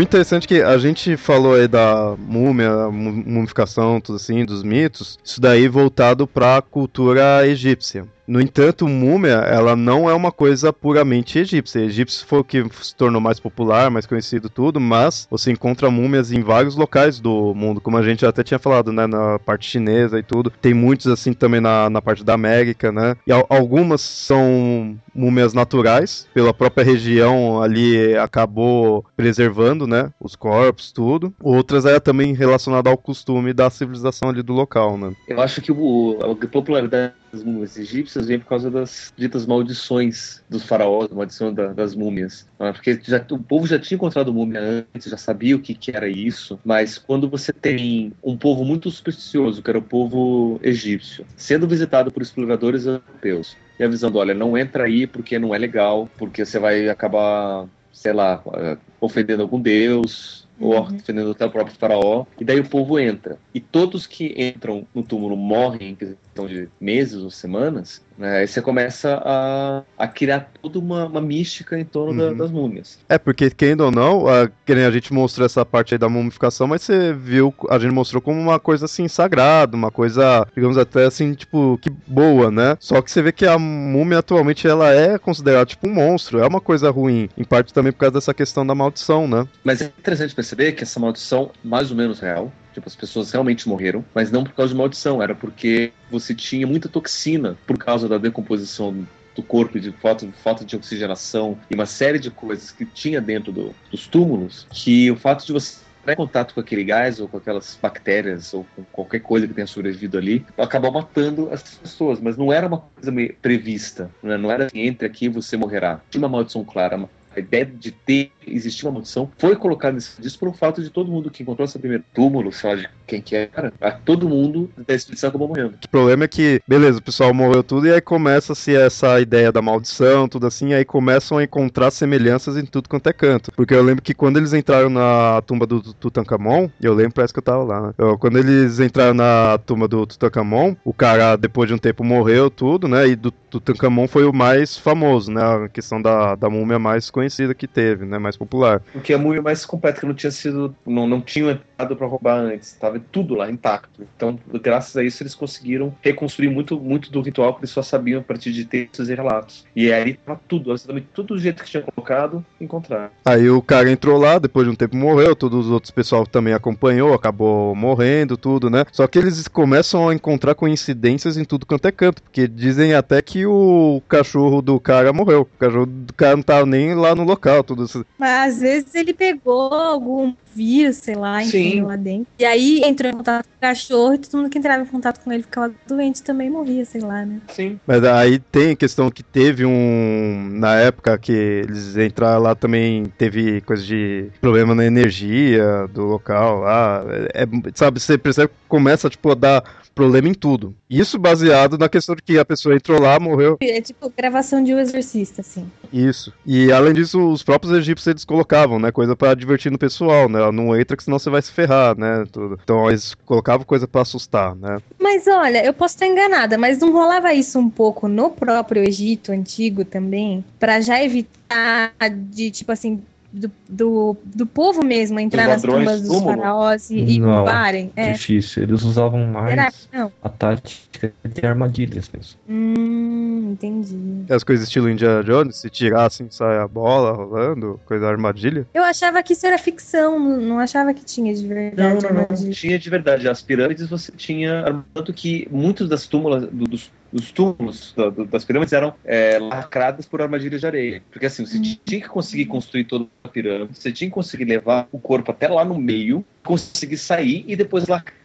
O, interessante é que a gente falou aí da múmia, mumificação, tudo assim, dos mitos, isso daí voltado para a cultura egípcia. No entanto, múmia, ela não é uma coisa puramente egípcia. Egípcio foi o que se tornou mais popular, mais conhecido tudo, mas você encontra múmias em vários locais do mundo, como a gente até tinha falado, né, na parte chinesa e tudo. Tem muitos assim também na, na parte da América, né? E algumas são múmias naturais, pela própria região ali acabou preservando né, os corpos, tudo. Outras era também relacionada ao costume da civilização ali do local, né. Eu acho que o, a popularidade das múmias egípcias vem por causa das ditas maldições dos faraós, maldição da, das múmias. Né? Porque já, o povo já tinha encontrado múmia antes, já sabia o que, que era isso, mas quando você tem um povo muito supersticioso, que era o povo egípcio, sendo visitado por exploradores europeus, e avisando, olha, não entra aí porque não é legal, porque você vai acabar, sei lá, eh, ofendendo algum deus, ou uhum. ofendendo até o próprio faraó, e daí o povo entra. E todos que entram no túmulo morrem em questão de meses ou semanas, né? Aí você começa a, a criar toda uma, uma mística em torno uhum. da, das múmias. É, porque quem ou não, a, a gente mostrou essa parte aí da mumificação, mas você viu, a gente mostrou como uma coisa assim sagrada, uma coisa, digamos até assim, tipo, que boa, né? Só que você vê que a múmia atualmente ela é considerada tipo um monstro, é uma coisa ruim, em parte também por causa dessa questão da maldição, né? Mas é interessante perceber que essa maldição mais ou menos real, Tipo, as pessoas realmente morreram, mas não por causa de maldição, era porque você tinha muita toxina por causa da decomposição do corpo, de falta, falta de oxigenação e uma série de coisas que tinha dentro do, dos túmulos, que o fato de você entrar em contato com aquele gás ou com aquelas bactérias ou com qualquer coisa que tenha sobrevivido ali, acabou matando as pessoas, mas não era uma coisa prevista, né? não era assim, entre aqui você morrerá. Tinha uma maldição clara, a ideia de ter existir uma maldição foi colocada nesse disco pelo fato de todo mundo que encontrou esse primeiro túmulo, sei lá de quem que era, todo mundo da expedição acabou morrendo. O problema é que, beleza, o pessoal morreu tudo e aí começa-se essa ideia da maldição, tudo assim, aí começam a encontrar semelhanças em tudo quanto é canto. Porque eu lembro que quando eles entraram na tumba do Tutankhamon, eu lembro, parece que eu tava lá, né? Eu, quando eles entraram na tumba do Tutankhamon, o cara, depois de um tempo, morreu tudo, né? E do Tutankhamon foi o mais famoso, né? A questão da, da múmia mais conhecida que teve, né? Mais popular. Porque a múmia mais completa, que não tinha sido. Não, não tinha entrado para roubar antes. Tava tudo lá intacto. Então, graças a isso, eles conseguiram reconstruir muito, muito do ritual que eles só sabiam a partir de textos e relatos. E aí tava tudo, absolutamente tudo do jeito que tinha colocado, encontrar. Aí o cara entrou lá, depois de um tempo morreu, todos os outros pessoal também acompanhou, acabou morrendo, tudo, né? Só que eles começam a encontrar coincidências em tudo quanto é canto, porque dizem até que o cachorro do cara morreu. O cachorro do cara não tava nem lá no local, tudo isso. Mas às vezes ele pegou algum vírus, sei lá, enfim, lá dentro. E aí entrou em contato com o cachorro e todo mundo que entrava em contato com ele ficava doente também morria, sei lá, né? Sim. Mas aí tem a questão que teve um. Na época que eles entraram lá também teve coisa de problema na energia do local lá. É, sabe, você percebe que começa tipo, a dar problema em tudo. Isso baseado na questão de que a pessoa entrou lá, morreu. É tipo gravação de um exorcista, assim. Isso. E além disso, os próprios egípcios eles colocavam, né, coisa para divertir no pessoal, né? Não entra que senão você vai se ferrar, né? Tudo. Então eles colocavam coisa para assustar, né? Mas olha, eu posso estar enganada, mas não rolava isso um pouco no próprio Egito antigo também, para já evitar de tipo assim do, do, do povo mesmo entrar nas tumbas dos faraós e, e roubarem. É. Difícil, eles usavam mais a tática de armadilhas mesmo. Hum, entendi. As coisas estilo Indiana Jones, se tirar assim, sai a bola rolando, coisa armadilha. Eu achava que isso era ficção, não, não achava que tinha de verdade. Não, não, não. Tinha de verdade. As pirâmides você tinha. Tanto que muitos das túmulas, dos os túmulos das pirâmides eram é, lacradas por armadilhas de areia. Porque assim, você uhum. tinha que conseguir construir toda a pirâmide, você tinha que conseguir levar o corpo até lá no meio, conseguir sair e depois lacrar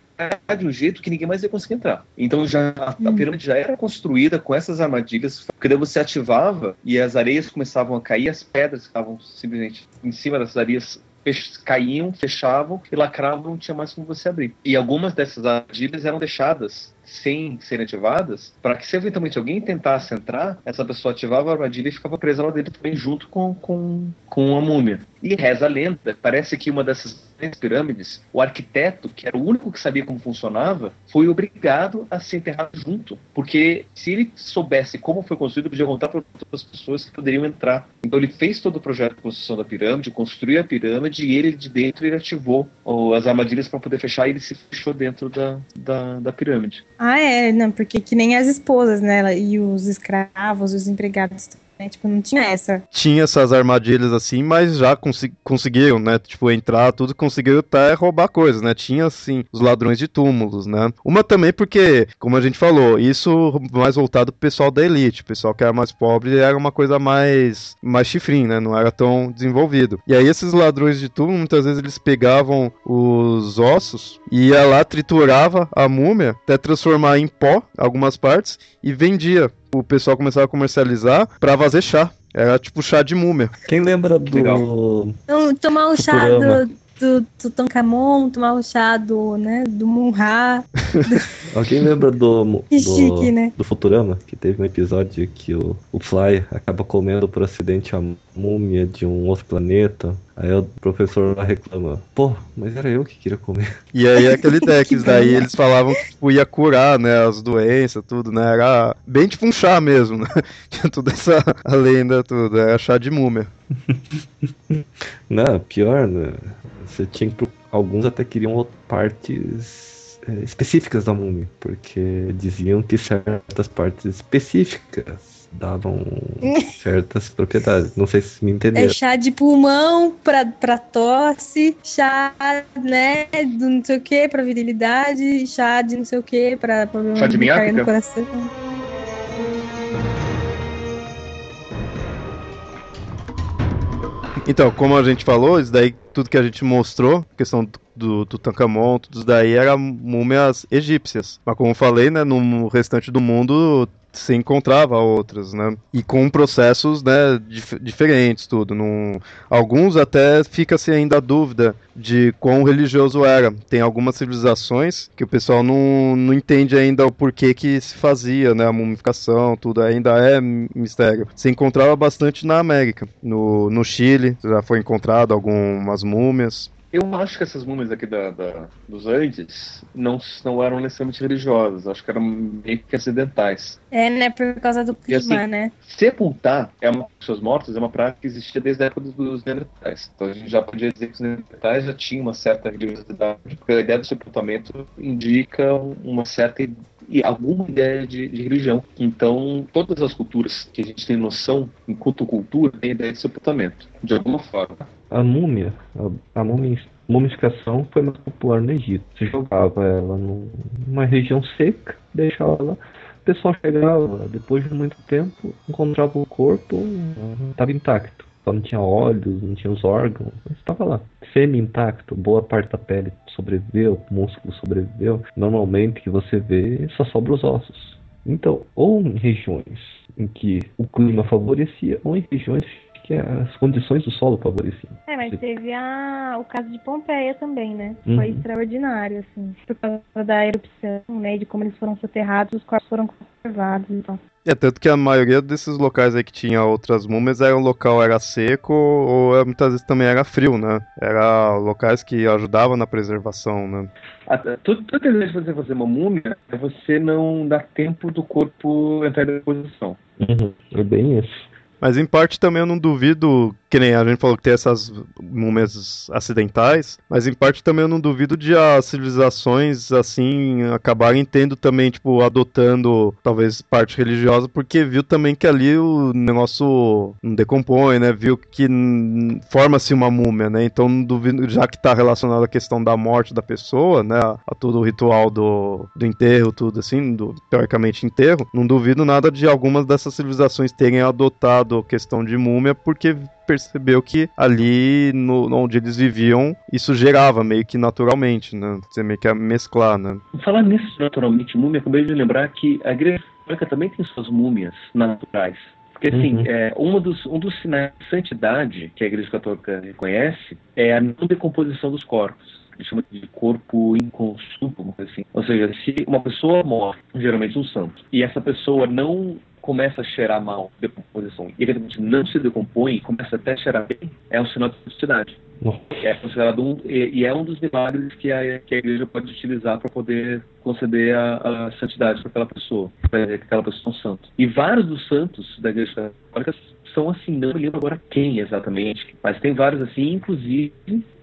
de um jeito que ninguém mais ia conseguir entrar. Então já a, a, pirâmide já era construída com essas armadilhas, porque daí você ativava e as areias começavam a cair, as pedras estavam simplesmente em cima das areias caíam, fechavam e lacravam, não tinha mais como você abrir. E algumas dessas armadilhas eram deixadas sem serem ativadas, para que se eventualmente alguém tentasse entrar, essa pessoa ativava a armadilha e ficava presa lá dentro também junto com, com, com a múmia. E reza a lenda, parece que uma dessas pirâmides, o arquiteto, que era o único que sabia como funcionava, foi obrigado a se enterrar junto, porque se ele soubesse como foi construído, podia contar para outras pessoas que poderiam entrar. Então ele fez todo o projeto de construção da pirâmide, construiu a pirâmide e ele de dentro ele ativou as armadilhas para poder fechar e ele se fechou dentro da, da, da pirâmide. Ah, é, não, porque que nem as esposas, né? E os escravos, os empregados né? Tipo, não tinha essa. Tinha essas armadilhas assim, mas já cons conseguiram, né? Tipo, entrar, tudo, conseguiram até roubar coisas, né? Tinha, assim, os ladrões de túmulos, né? Uma também porque, como a gente falou, isso mais voltado pro pessoal da elite. O pessoal que era mais pobre era uma coisa mais, mais chifrinho, né? Não era tão desenvolvido. E aí esses ladrões de túmulo, muitas vezes eles pegavam os ossos e ia lá, triturava a múmia, até transformar em pó algumas partes e vendia. O pessoal começava a comercializar para fazer chá. Era tipo chá de múmia. Quem lembra do. Então, tomar o chá do, do Tutankhamon, tomar o chá do, né, do Munra. Alguém lembra do, do, chique, né? do Futurama? Que teve um episódio que o, o Fly acaba comendo por acidente a múmia de um outro planeta. Aí o professor lá reclama, pô, mas era eu que queria comer. E aí aquele Dex, daí eles falavam que tipo, ia curar, né, as doenças, tudo, né, era bem tipo um chá mesmo, né, tinha toda essa lenda, tudo, era chá de múmia. Não, pior, né, você tinha que, alguns até queriam partes é, específicas da múmia, porque diziam que certas partes específicas davam certas propriedades. Não sei se me entenderam. É chá de pulmão pra, pra tosse, chá, né, do não sei o que pra virilidade, chá de não sei o que pra problema chá de, de no coração. Então, como a gente falou, isso daí, tudo que a gente mostrou, questão do Tutankhamon, tudo isso daí era múmias egípcias. Mas como falei, né, no restante do mundo se encontrava outras, né? E com processos, né, dif diferentes, tudo. Num... Alguns até fica-se ainda a dúvida de quão religioso era. Tem algumas civilizações que o pessoal não, não entende ainda o porquê que se fazia, né? A mumificação, tudo ainda é mistério. Se encontrava bastante na América. No, no Chile já foi encontrado algumas múmias. Eu acho que essas múmias aqui da, da, dos Andes não, não eram necessariamente religiosas, acho que eram meio que acidentais. É, né? Por causa do clima, assim, né? Sepultar é uma, pessoas mortas é uma prática que existia desde a época dos, dos Neandertais. Então a gente já podia dizer que os Neandertais já tinham uma certa religiosidade, porque a ideia do sepultamento indica uma certa e alguma ideia de, de, religião. Então, todas as culturas que a gente tem noção, enquanto cultura, tem ideia de sepultamento, de alguma forma. A múmia, a, a mumificação foi mais popular no Egito. Você jogava ela numa região seca, deixava ela o pessoal chegava, depois de muito tempo, encontrava o corpo, estava intacto. Só não tinha olhos, não tinha os órgãos, mas estava lá. Semi-intacto, boa parte da pele sobreviveu, músculo sobreviveu. Normalmente que você vê só sobra os ossos. Então, ou em regiões em que o clima favorecia, ou em regiões que as condições do solo favoreciam. É, mas teve a, o caso de Pompeia também, né? Foi uhum. extraordinário, assim, por causa da erupção, né? De como eles foram soterrados, os corpos foram conservados e tal. É, tanto que a maioria desses locais aí que tinha outras múmias era um local era seco ou é, muitas vezes também era frio, né? Era locais que ajudavam na preservação, né? tudo, tudo que a você fazer uma múmia é você não dar tempo do corpo entrar em posição. Uhum, é bem isso. Mas em parte também eu não duvido, que nem a gente falou que tem essas múmias acidentais, mas em parte também eu não duvido de as civilizações assim acabarem tendo também, tipo, adotando talvez parte religiosa, porque viu também que ali o negócio não decompõe, né? Viu que forma-se uma múmia, né? Então não duvido, já que está relacionado à questão da morte da pessoa, né? A todo o ritual do, do enterro, tudo assim, do teoricamente enterro, não duvido nada de algumas dessas civilizações terem adotado questão de múmia porque percebeu que ali no, onde eles viviam isso gerava meio que naturalmente, né? Você meio que mesclar, né? Falar nisso naturalmente, múmia, acabei de lembrar que a igreja católica também tem suas múmias naturais. Porque, assim, uhum. é, uma dos, um dos sinais de santidade que a Igreja Católica reconhece é a não decomposição dos corpos que chama de corpo inconsumo, assim. Ou seja, se uma pessoa morre, geralmente um santo, e essa pessoa não começa a cheirar mal, decomposição, e eventualmente não se decompõe, começa até a cheirar bem, é um sinal de santidade. É considerado um, e, e, é um dos milagres que a, que a igreja pode utilizar para poder conceder a, a santidade para aquela pessoa, para aquela pessoa é um santo. E vários dos santos da igreja católica são assim, não me lembro agora quem exatamente, mas tem vários assim, inclusive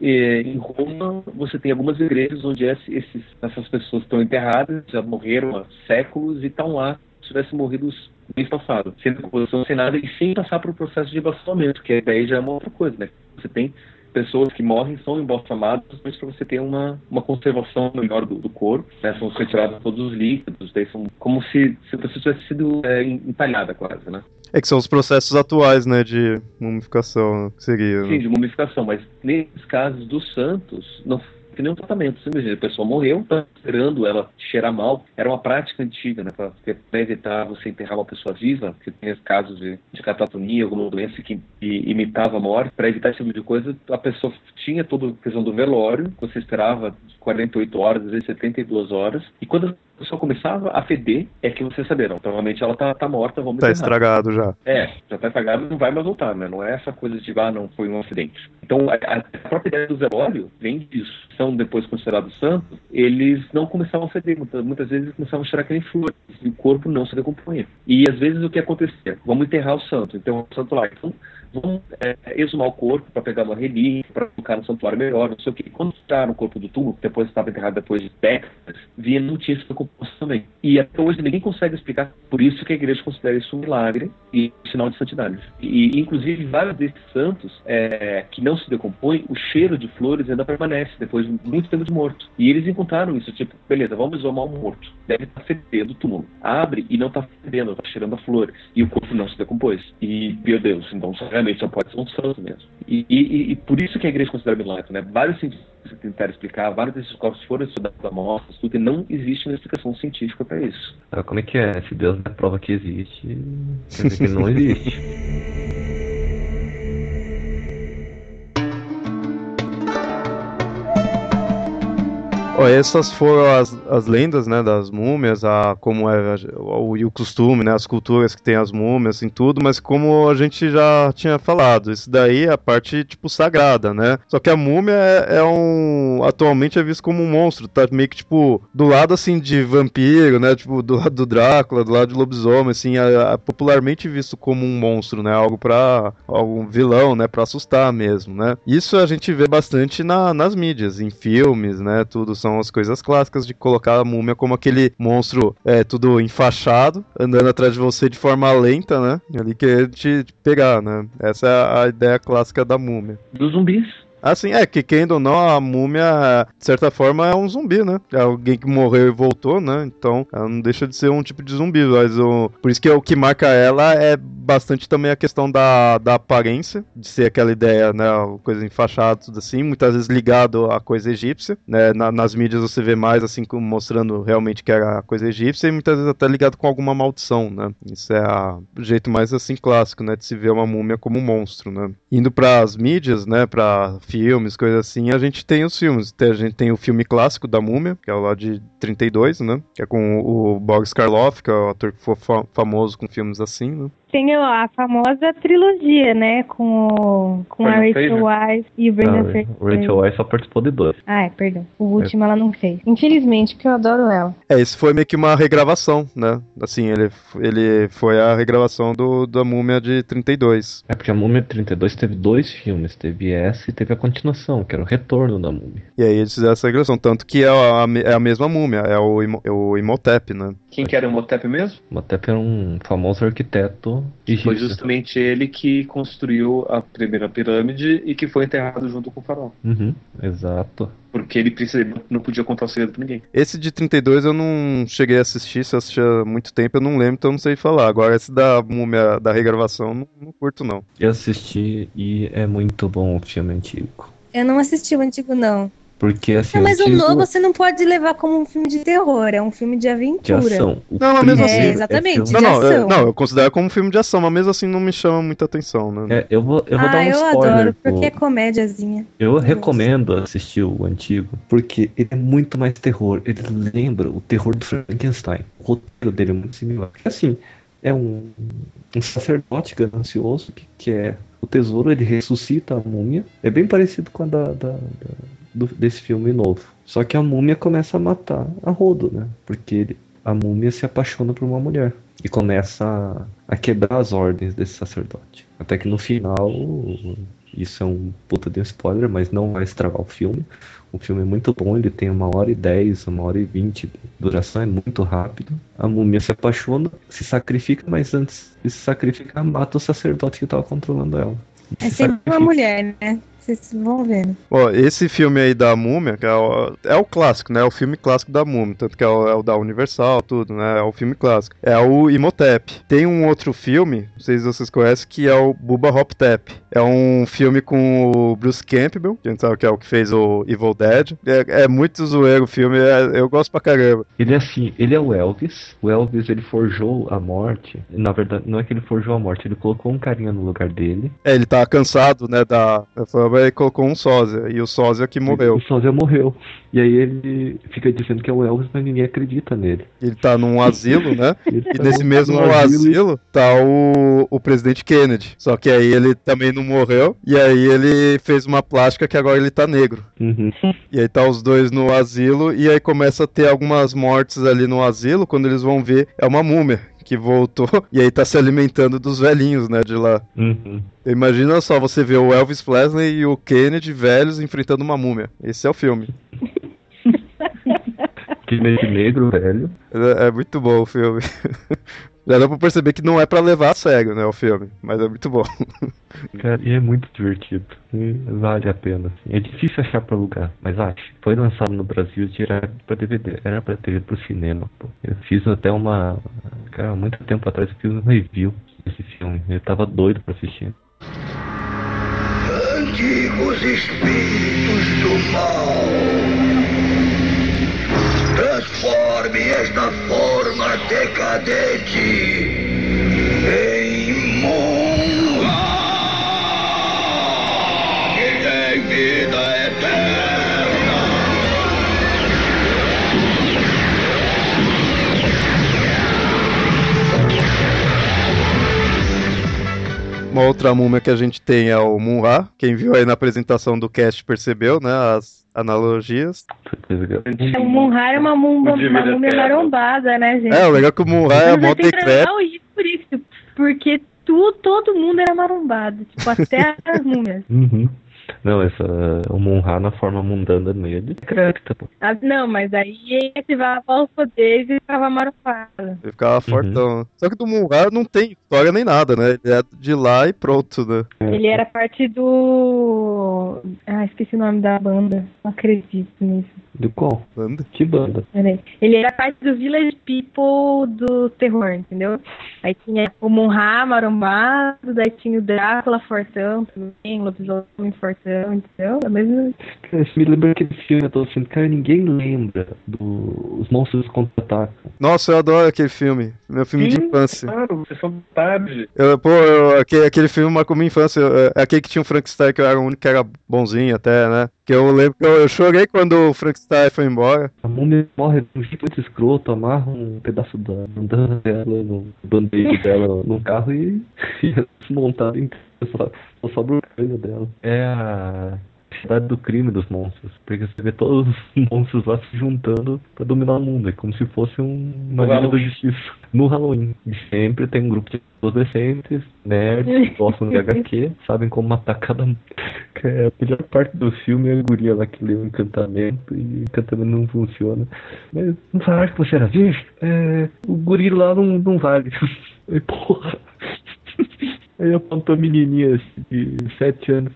eh, em Roma você tem algumas igrejas onde esses, essas pessoas estão enterradas, já morreram há séculos e estão lá se tivessem morrido mês passado, sem decomposição, sem nada, e sem passar por um processo de embalsamamento, que daí já é uma outra coisa, né? Você tem pessoas que morrem são embalsamadas justamente para você ter uma, uma conservação melhor do, do corpo, né? São retirados todos os líquidos, daí são como se, se a pessoa tivesse sido é, entalhada quase, né? É que são os processos atuais, né, de mumificação, seria. Sim, né? de mumificação, mas nesses casos dos santos, não que nenhum tratamento. Simplesmente a pessoa morreu, tá esperando ela cheirar mal. Era uma prática antiga, né? Para evitar você enterrar uma pessoa viva, que tem casos de, de catatonia, alguma doença que imitava a morte. Para evitar esse tipo de coisa, a pessoa tinha toda a questão do velório, você esperava 48 horas, às vezes 72 horas. E quando pessoa começava a feder, é que você sabia, não, provavelmente ela tá, tá morta, vamos Tá estragado já. É, já tá estragado não vai mais voltar, né? Não é essa coisa de, ah, não, foi um acidente. Então, a, a própria ideia do velório vem disso. São depois considerados santos, eles não começavam a feder, muitas, muitas vezes eles começavam a cheirar que nem flores, e o corpo não se decompunha. E às vezes o que acontecia? Vamos enterrar o santo, então o santo lá. Então, vão é, exumar o corpo para pegar uma relíquia, para colocar no santuário melhor, não sei o quê. Quando tiraram o corpo do túmulo, depois estava enterrado depois de décadas, via não tinha essa composto também. E até hoje ninguém consegue explicar por isso que a igreja considera isso um milagre e sinal de santidade. E, inclusive, vários desses santos é, que não se decompõem, o cheiro de flores ainda permanece depois de muito tempo de morto. E eles encontraram isso, tipo, beleza, vamos exumar um morto. Deve estar fedendo o túmulo. Abre e não está fedendo, está cheirando a flores. E o corpo não se decompôs. E, meu Deus, então, realmente só pode ser um santo mesmo. E, e, e, por isso que a igreja considera milagre, né? Vários cientistas tentaram explicar, vários desses corpos foram estudados amostras, tudo, e não existe uma explicação científica para isso. Ah, como é que é? Se Deus não prova que existe, quer dizer que não existe. essas foram as, as lendas, né, das múmias, a, como é o, o costume, né, as culturas que tem as múmias, assim, tudo, mas como a gente já tinha falado, isso daí é a parte, tipo, sagrada, né? Só que a múmia é, é um... atualmente é visto como um monstro, tá meio que, tipo, do lado, assim, de vampiro, né, tipo, do lado do Drácula, do lado de lobisomem, assim, é, é popularmente visto como um monstro, né, algo pra... algum vilão, né, pra assustar mesmo, né? Isso a gente vê bastante na, nas mídias, em filmes, né, tudo, são são as coisas clássicas de colocar a múmia como aquele monstro é, tudo enfaixado, andando atrás de você de forma lenta, né? Ali querer te, te pegar, né? Essa é a ideia clássica da múmia. Dos zumbis. Assim, é que quem ou não, a múmia, de certa forma, é um zumbi, né? É alguém que morreu e voltou, né? Então, ela não deixa de ser um tipo de zumbi. Mas o... por isso que o que marca ela é bastante também a questão da, da aparência, de ser aquela ideia, né? Coisa enfaixada, tudo assim, muitas vezes ligado à coisa egípcia, né? Na, nas mídias você vê mais, assim, como mostrando realmente que era a coisa egípcia, e muitas vezes até ligado com alguma maldição, né? Isso é a, o jeito mais, assim, clássico, né? De se ver uma múmia como um monstro, né? Indo para as mídias, né? Para filmes, coisas assim, a gente tem os filmes. A gente tem o filme clássico da Múmia, que é lá de 32, né? Que é com o Boris Karloff, que é o ator que foi famoso com filmes assim, né? Tem a famosa trilogia, né? Com, com a Rachel Weisz e o Brenda Fraser. Rachel Weisz só participou de dois. Ah, é, perdão. O último é. ela não fez. Infelizmente, porque eu adoro ela. É, esse foi meio que uma regravação, né? Assim, ele, ele foi a regravação do, da Múmia de 32. É, porque a Múmia de 32 teve dois filmes. Teve essa e teve a continuação, que era o Retorno da Múmia. E aí eles fizeram essa regravação. Tanto que é a, é a mesma Múmia, é o, é o Imhotep, né? Quem que era o Imhotep mesmo? Imhotep era um famoso arquiteto Egípcio. Foi justamente ele que construiu a primeira pirâmide e que foi enterrado junto com o faraó. Uhum, exato. Porque ele precisa, não podia contar o segredo pra ninguém. Esse de 32 eu não cheguei a assistir, se eu assisti há muito tempo, eu não lembro, então eu não sei falar. Agora, esse da múmia da regravação, não, não curto, não. Eu assisti e é muito bom o filme antigo. Eu não assisti o antigo, não. Porque assim. Não, mas o novo você não pode levar como um filme de terror, é um filme de aventura. De ação. não, mas mesmo assim. É, exatamente, é não, não, eu, não, eu considero como um filme de ação, mas mesmo assim não me chama muita atenção, né? É, eu vou, eu vou ah, dar um eu spoiler. Adoro, porque é comédiazinha. Eu recomendo assistir o antigo, porque ele é muito mais terror. Ele lembra o terror do Frankenstein. O roteiro dele é muito similar. Assim, é um, um sacerdote ganancioso que quer o tesouro, ele ressuscita a múmia. É bem parecido com a da, da, da do, desse filme novo. Só que a múmia começa a matar a rodo, né? Porque ele, a múmia se apaixona por uma mulher e começa a, a, quebrar as ordens desse sacerdote. Até que no final Isso é um puta de um spoiler, mas não vai estragar o filme. O filme é muito bom, ele tem uma hora e dez, uma hora e vinte de duração, é muito rápido. A múmia se apaixona, se sacrifica, mas antes de se sacrificar, mata o sacerdote que estava controlando ela. É sempre uma mulher, né? Vocês vão vendo. Ó, esse filme aí da Múmia, que é o, é o clássico, né? É o filme clássico da Múmia, tanto que é o, é o, da Universal, tudo, né? É o filme clássico. É o Imhotep. Tem um outro filme, não sei se vocês conhecem, que é o Bubba Hop Tap. É um filme com o Bruce Campbell, que a gente sabe que é o que fez o Evil Dead. É, é muito zoeiro o filme, é, eu gosto pra caramba. Ele é assim, ele é o Elvis. O Elvis, ele forjou a morte. Na verdade, não é que ele forjou a morte, ele colocou um carinha no lugar dele. É, ele tá cansado, né, da, da fama, e colocou um sósia, e o sósia que morreu. O sósia morreu. E aí ele fica dizendo que é o Elvis, mas ninguém acredita nele. Ele tá num asilo, né? e tá nesse mesmo asilo, tá o, o presidente Kennedy. Só que aí ele também não morreu, e aí ele fez uma plástica que agora ele tá negro. Uhum. E aí tá os dois no asilo, e aí começa a ter algumas mortes ali no asilo, quando eles vão ver, é uma múmia que voltou e aí tá se alimentando dos velhinhos, né, de lá. Uhum. Imagina só você ver o Elvis Presley e o Kennedy velhos enfrentando uma múmia. Esse é o filme. Kennedy negro, velho. É, é muito bom o filme. Já dá pra perceber que não é para levar a sério, né, o filme, mas é muito bom. Cara, e é muito divertido. E vale a pena. Assim. É difícil achar pra alugar, mas acho. Foi lançado no Brasil direto pra DVD. Era pra ter ido pro cinema. Pô. Eu fiz até uma. Cara, muito tempo atrás eu fiz um review desse filme. Eu tava doido pra assistir. Antigos espíritos do mal. Transforme esta forma decadente em mundo que tem vida eterna. Uma outra múmia que a gente tem é o Munra. Quem viu aí na apresentação do cast percebeu, né? As analogias. O Munra é uma, mumba, uma múmia marombada, né, gente? É, o legal é que o Munra é mó decrépito. por isso, porque tu, todo mundo era marombado, tipo, até as múmias. Uhum. Não, essa, o Monra na forma mundana nele é crédito, pô. Ah, não, mas aí ele ativava os poderes e ficava marombado. Ele ficava fortão. Só que do Munra não tem história nem nada, né? Ele é de lá e pronto, né? Ele era parte do. Ah, esqueci o nome da banda. Não acredito nisso. Do qual? Banda? Que banda? Ele era parte do Village People do terror, entendeu? Aí tinha o Monra marombado, daí tinha o Drácula fortão também, o lobisomem fortão, entendeu? É mesmo... Cara, isso me lembra aquele filme, eu tô assim, cara, ninguém lembra dos Monstros Contra-Atacam. Nossa, eu adoro aquele filme. Meu filme de Sim, infância. Claro, vocês são tarde. Eu, pô, eu- aquele, aquele filme marcou minha infância. eu- É aquele que tinha o Frankenstein, que eu era o único que era bonzinho até, né? Que eu lembro que eu, eu chorei quando o Frankenstein foi embora. A múmia morre de um jeito muito escroto, amarra um pedaço da bandana dela, no band-aid dela no carro e, e é desmontado inteiro. Só, só sobra o crânio dela. É a cidade do crime dos monstros. Porque você vê todos os monstros lá se juntando pra dominar o mundo. É como se fosse um, uma Liga da. Justiça. No Halloween. E sempre tem um grupo de adolescentes, nerds, que gostam de HQ, sabem como matar cada. É, a melhor parte do filme é a guria lá que lê o encantamento e o encantamento não funciona. Mas não falaram que você era virgem? É, o guri lá não, não vale. Aí, porra. Aí apontou a menininha de 7 anos.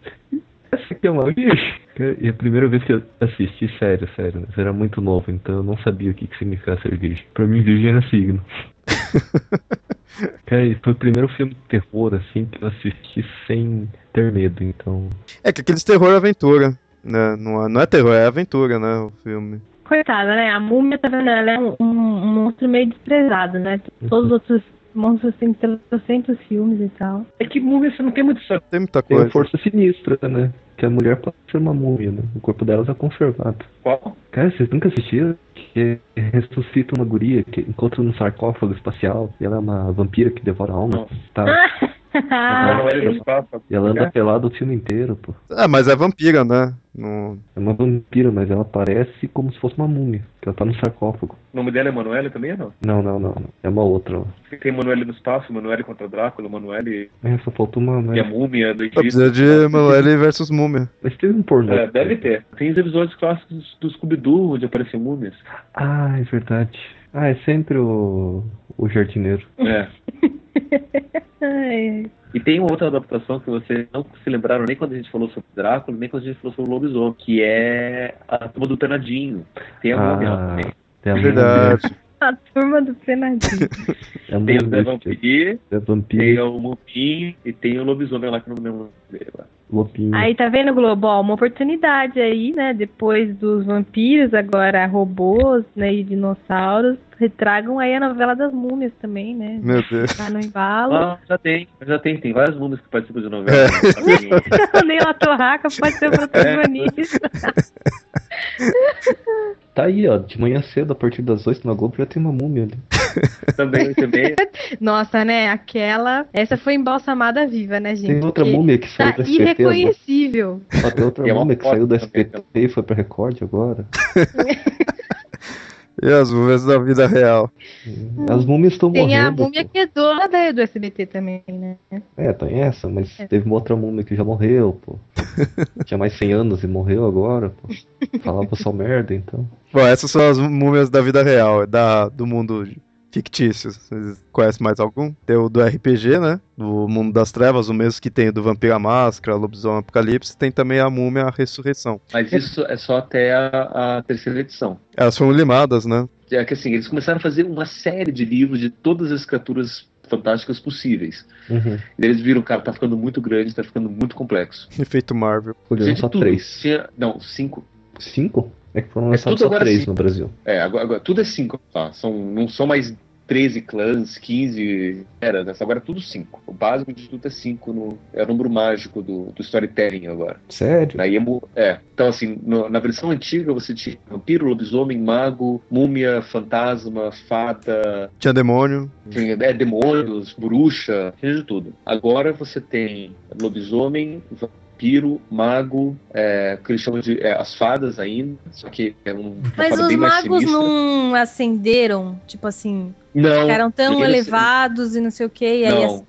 Essa aqui é uma virgem? E a primeira vez que eu assisti, sério, sério, eu era muito novo, então eu não sabia o que, que significava ser virgem. Pra mim, virgem era signo. Cara, e foi o primeiro filme de terror, assim, que eu assisti sem ter medo, então. É que aqueles terror é aventura. Né? Não, é, não é terror, é aventura, né? O filme. Coitada, né? A múmia, tá vendo? Ela é um, um- um monstro meio desprezado, né? Todos os outros monstros têm 300 filmes e tal. É que múmia você não tem muito história. Tem muita Tem coisa. força sinistra, né? Que a mulher pode ser uma múmia, né? O corpo dela é conservado. Qual? Cara, vocês nunca assistiram? Que ressuscita uma guria que encontra num sarcófago espacial e ela é uma vampira que devora alma. Tá, No. E ela anda É? pelada o filme inteiro, pô. Ah, mas é vampira, né? Não... É uma vampira, mas ela parece como se fosse uma múmia. Que ela tá no sarcófago. O nome dela é Manoel também ou não? Não, não, não. É uma outra. Tem Manoel no espaço, Manoel contra Drácula, Manoel e É, só falta uma, e a né? múmia do Só precisa Egito. de Emanuele versus Múmia. Mas teve um pornô. É, deve ter. Tem os episódios clássicos do Scooby-Doo, onde aparecem múmias. Ah, é verdade. Ah, é sempre o, o jardineiro. É. E tem uma outra adaptação que vocês não se lembraram nem quando a gente falou sobre Drácula, nem quando a gente falou sobre o lobisomem, que é a turma do Penadinho. Tem a Ah, também. tem a É verdade. a turma do Penadinho. É Tem o Zé Vampir, é tem o Mupim e tem o lobisomem lá que não me lembro dele lá. lobinho. Aí tá vendo, Globo? Ó, uma oportunidade aí, né? Depois dos vampiros, agora robôs, né? E dinossauros. Retragam aí a novela das múmias também, né? Meu Deus. Tá no embalo. Ah, já tem, já tem, tem várias múmias que participam de novela. É. Nem a Torraca pode ser o protagonista. Tá aí, ó. De manhã cedo, a partir das 8 na Globo, já tem uma múmia ali. também, também. Nossa, né? Aquela. Essa foi embalsamada viva, né, gente? Tem outra Porque múmia que saiu Tá do SBT. agora. irreconhecível. Ó, tem outra E é múmia que saiu também, SBT e foi pra Record agora. E as múmias da vida real. As múmias estão morrendo. Tem a múmia pô. que é dona da- do SBT também, né? É, tem essa, mas É. teve uma outra múmia que já morreu, pô. Tinha mais 100 anos e morreu agora, pô. Falava só merda, então. Bom, essas são as múmias da vida real, da, do mundo fictício. Vocês conhecem mais algum? Tem o do RPG, né? Do mundo das trevas, o mesmo que tem o do Vampira Máscara, Lobisomem Apocalipse. Tem também a múmia a Ressurreição. Mas isso é só até a, a terceira edição. Elas foram limadas, né? É que assim, eles começaram a fazer uma série de livros de todas as criaturas fantásticas possíveis. Uhum. E eles viram, cara, tá ficando muito grande, tá ficando muito complexo. Efeito Marvel. Tinha só de tudo. três. Tinha, não, cinco. Cinco? É que foram É lançados tudo só três cinco. no Brasil. É, agora, agora tudo é cinco, tá? São, não são mais 13 clãs, 15 era, agora é tudo cinco. O básico de tudo é cinco, no, é o número mágico do, do storytelling agora. Sério? É, mu- é. Então, assim, no- na versão antiga você tinha vampiro, lobisomem, mago, múmia, fantasma, fada, Tinha demônio. tinha, é, demônios, bruxa, tinha de tudo. Agora você tem lobisomem, vampiro, mago, é, que eles chamam de é, as fadas ainda, só que é um, Mas os magos não acenderam, tipo assim, Não, ficaram tão elevados e não sei o que, e aí Não. acenderam.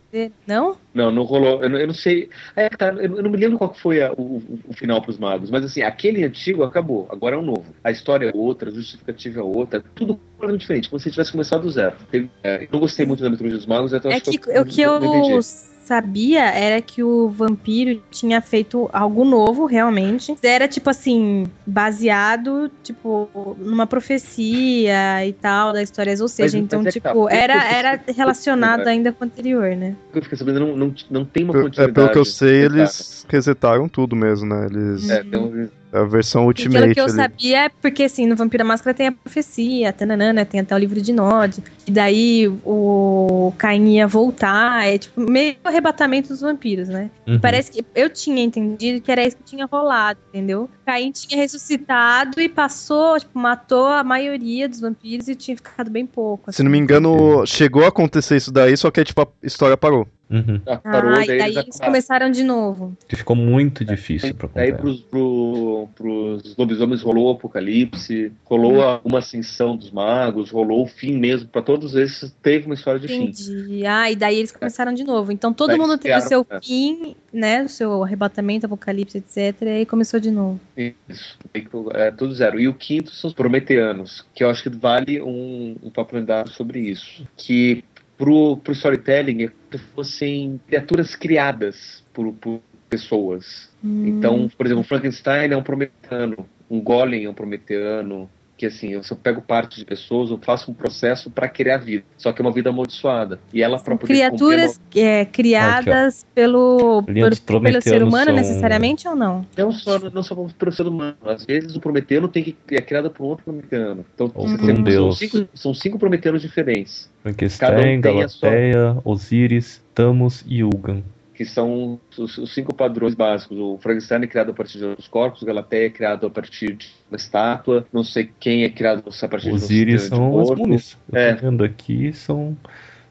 Não? Não, não rolou. Eu não, eu não sei. É, tá, eu, eu não me lembro qual que foi a- o, o- final para os magos, mas assim, aquele antigo acabou. Agora é um novo. A história é outra, a justificativa é outra, tudo completamente diferente, como se tivesse começado do zero. É, eu não gostei muito da mitologia dos magos, então É acho que eu, que não- não eu entendi. Sabia era que o vampiro tinha feito algo novo, realmente. Era, tipo assim, baseado, tipo, numa profecia e tal, da história. Ou seja, Mas- então, mas é tá, tipo, eu era, era relacionado né? ainda com o anterior, né? O que eu fiquei sabendo, não, não, não tem uma É continuidade. pelo que eu sei, exata. eles resetaram tudo mesmo, né? Eles. É, então, A versão Ultimate pelo que eu ali. sabia é porque, assim, no Vampira Máscara tem a profecia, tananã, né? Tem até o livro de Nod. E daí o Caim ia voltar. É tipo meio arrebatamento dos vampiros, né? Uhum. Parece que eu tinha entendido que era isso que tinha rolado, entendeu? Caim tinha ressuscitado e passou, tipo, matou a maioria dos vampiros e tinha ficado bem pouco. Se não me engano, chegou a acontecer isso daí, só que tipo, a história parou. Uhum. ah, parou, Ah, e daí daí eles eles começaram de novo. Que ficou muito difícil pra Daí pros, pro, pros lobisomens rolou o apocalipse, rolou a- uma ascensão dos magos, rolou o fim mesmo. Pra todos esses teve uma história de fim. Entendi. Ah, e daí eles começaram de novo. Então todo Daí mundo teve o seu é. fim, né? O seu arrebatamento, apocalipse, etc. E aí começou de novo. Isso, é tudo zero. E o quinto são os prometeanos, que eu acho que vale um, um papo sobre isso. Que pro, pro storytelling é como se fossem criaturas criadas por, por pessoas. Hum. Então, por exemplo, Frankenstein é um prometeano, um golem é um prometeano, que assim, eu só pego parte de pessoas, eu faço um processo para criar vida, só que é uma vida amaldiçoada. E ela para poder Criaturas é, criadas pelo, dos pelo, ser humano, são- necessariamente ou não? não só não só pelo ser humano, às vezes o prometeano tem que é criado por um outro prometeano. Então, Ou você por tem- um são, cinco, são cinco prometeanos diferentes, Cada Frankenstein, um tem a sua- Galateia, Osíris, Thanos e Ugan. Que são os, os cinco padrões básicos. O Frankenstein é criado a partir de outros corpos, o Galateia é criado a partir de uma estátua, não sei quem é criado a partir Osíris de um são as corpo. múmias. É. tô vendo aqui, são,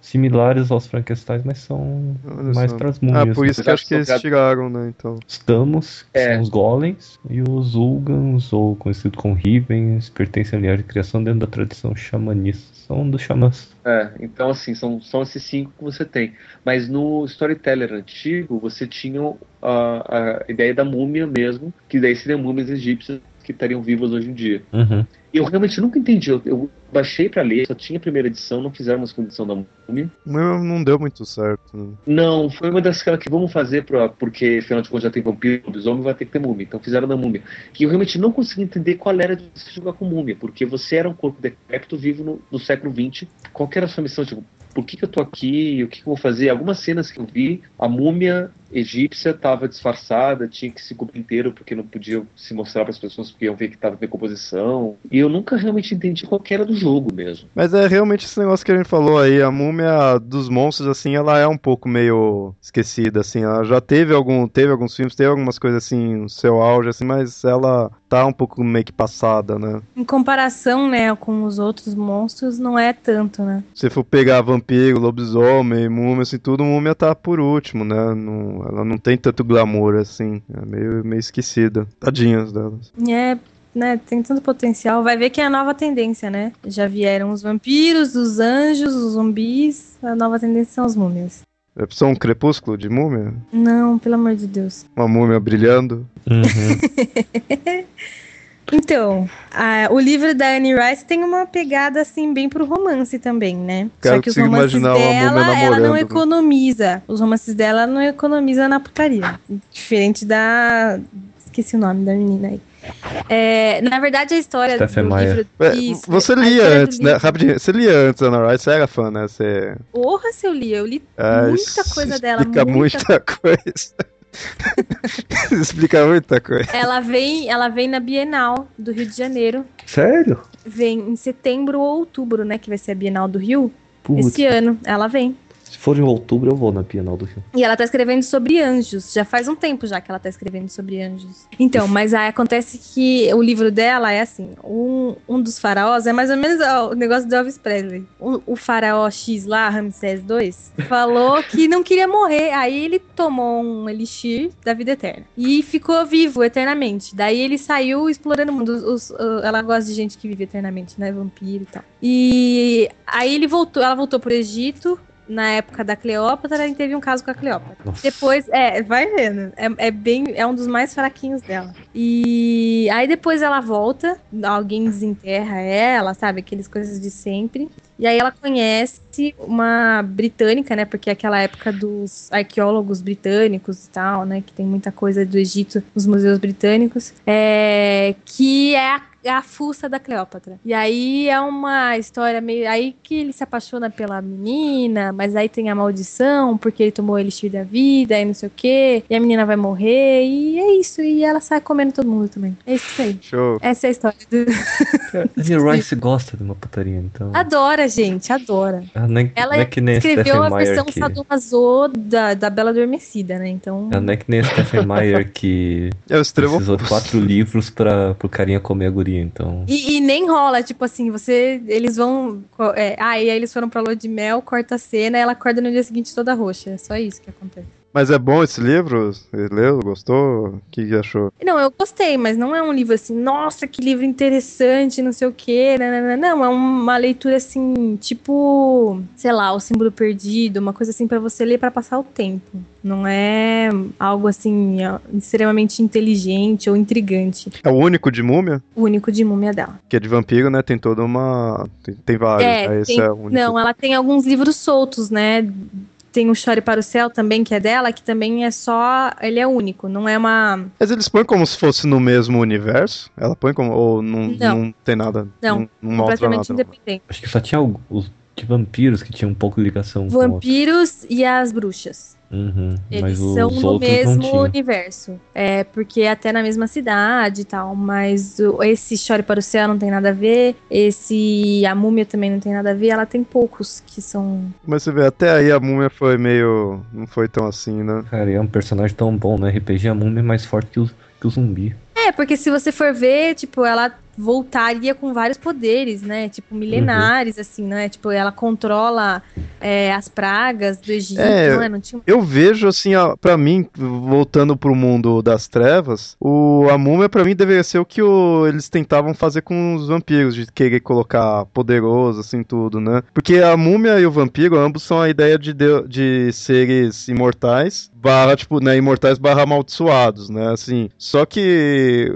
similares aos Frankenstein, mas são Olha mais só. para as múmias. Ah, por isso Mas que acho que eles tiraram, né? Então. Estamos, que É. são os golems, e os Ulgans, ou conhecido como Rivens, pertencem à linhagem de criação dentro da tradição xamanista. São dos xamãs. É, então assim, são, são esses cinco que você tem. Mas no storyteller antigo, você tinha a, a ideia da múmia mesmo, que daí seriam múmias egípcias que estariam vivas hoje em dia. Uhum. E eu realmente nunca entendi. Eu, eu baixei pra ler, só tinha a primeira edição, não fizeram uma segunda edição da múmia. Não, não deu muito certo. Né? Não, foi uma das que vamos fazer pra, porque afinal de contas já tem vampiro, lobisomem, vai ter que ter múmia. Então fizeram da múmia. E eu realmente não consegui entender qual era de você jogar com múmia, porque você era um corpo decrépito vivo no, no século XX. Qual que era a sua missão? Tipo, por que, que eu tô aqui? O que, que eu vou fazer? Algumas cenas que eu vi, a múmia egípcia estava disfarçada, tinha que se cobrir inteiro porque não podia se mostrar para as pessoas porque iam ver que estava em decomposição. E eu nunca realmente entendi qual que era do jogo mesmo. Mas é realmente esse negócio que a gente falou aí, a múmia dos monstros, assim, ela é um pouco meio esquecida, assim, ela já teve algum, teve alguns filmes, teve algumas coisas assim, no seu auge, assim, mas ela tá um pouco meio que passada, né? Em comparação, né, com os outros monstros, não é tanto, né? Se for pegar vampiro, lobisomem, múmia, assim, tudo, múmia tá por último, né? Não, ela não tem tanto glamour, assim, é meio, meio esquecida. Tadinhas delas. É, né, tem tanto potencial. Vai ver que é a nova tendência, né? Já vieram os vampiros, os anjos, os zumbis. A nova tendência são as múmias. É só um crepúsculo de múmia? Não, pelo amor de Deus. Uma múmia brilhando? Uhum. Então, a- o livro da Anne Rice tem uma pegada assim bem pro romance também, né? Cara, Só que os romances dela, ela não economiza. Os romances dela ela não economiza na putaria. Diferente da esqueci o nome da menina aí. É, na verdade, a história Stephen do Meyer. livro. É, Isso, você a lia antes, né? Rapidinho, você lia antes, Ana Rice, você era fã, né? Você... Porra, se eu li, eu li É, muita coisa dela. Muita muita coisa. explica muita coisa. Ela vem, ela vem na Bienal do Rio de Janeiro. Sério? Vem em setembro ou outubro, né? Que vai ser a Bienal do Rio. Putz, Esse ano ela vem. Se for em outubro eu vou na Bienal do Rio. E ela tá escrevendo sobre anjos. Já faz um tempo já que ela tá escrevendo sobre anjos. Então, mas aí acontece que o livro dela é assim: um, um dos faraós é mais ou menos ó, o negócio do Elvis Presley. O, o faraó X lá, Ramsés II, falou que não queria morrer. Aí ele tomou um elixir da vida eterna. E ficou vivo eternamente. Daí ele saiu explorando o mundo. Os- os- ela gosta de gente que vive eternamente, né? Vampiro e tal. E aí ele voltou, ela voltou pro Egito na época da Cleópatra e teve um caso com a Cleópatra. Nossa. Depois, é, vai vendo. É, é bem, é um dos mais fraquinhos dela. E aí depois ela volta, alguém desenterra ela, sabe? Aquelas coisas de sempre. E aí ela conhece uma britânica, né? Porque é aquela época dos arqueólogos britânicos e tal, né? Que tem muita coisa do Egito nos museus britânicos. É, que é a a fuça da Cleópatra. E aí é uma história meio. Aí que ele se apaixona pela menina, mas aí tem a maldição, porque ele tomou o elixir da vida e não sei o quê. E a menina vai morrer, e é isso. E ela sai comendo todo mundo também. É isso aí. Show. Essa é a história. Do... Anne Rice gosta de uma putaria, então. Adora, gente, adora. Ela não é, Ela não é que nem a Escreveu a Meyer versão que. sadomaso da, da Bela Adormecida, né? Então. Ela não é que nem a Stephen Meyer que Eu escrevo. precisou de quatro livros pra, pro carinha comer a guria, então. E, e nem rola, tipo assim, você. Eles vão. É, ah, e aí eles foram pra lua de mel, corta a cena, ela acorda no dia seguinte toda roxa. É só isso que acontece. Mas é bom esse livro? Você leu? Gostou? O que, que achou? Não, eu gostei, mas não é um livro assim, nossa, que livro interessante, não sei o quê. nananana. Não, é uma leitura assim, tipo, sei lá, o símbolo perdido, uma coisa assim pra você ler pra passar o tempo. Não é algo assim extremamente inteligente ou intrigante. É o único de múmia? O único de múmia dela. Que é de vampiro, né? Tem toda uma. Tem, tem vários. É, né? Esse tem- é o único. Não, ela tem alguns livros soltos, né? Tem o Chore para o Céu também, que é dela, que também é só. Ele é único, não é uma. Mas eles põem como se fosse no mesmo universo? Ela põe como. Ou não, Não. não. tem nada? Não, não, mostra completamente nada. independente. Acho que só tinha os de vampiros que tinham um pouco de ligação com Vampiros e as bruxas. Uhum, Eles são no mesmo universo. É, porque é até na mesma cidade e tal. Mas o- esse Chore para o Céu não tem nada a ver. Esse A Múmia também não tem nada a ver. Ela tem poucos que são. Mas você vê, até aí a múmia foi meio. Não foi tão assim, né? Cara, e é um personagem tão bom, né? RPG a múmia é mais forte que o, que o zumbi. É, porque se você for ver, tipo, ela voltaria com vários poderes, né? Tipo, milenares, uhum. assim, né? Tipo, ela controla é, as pragas do Egito, é, não é? Não tinha... Eu vejo, assim, para mim, voltando pro mundo das trevas, o, a múmia para mim deveria ser o que o, eles tentavam fazer com os vampiros, de querer colocar poderoso, assim, tudo, né? Porque a múmia e o vampiro, ambos são a ideia de, de, de seres imortais, barra, tipo, né, imortais barra amaldiçoados, né? Assim, só que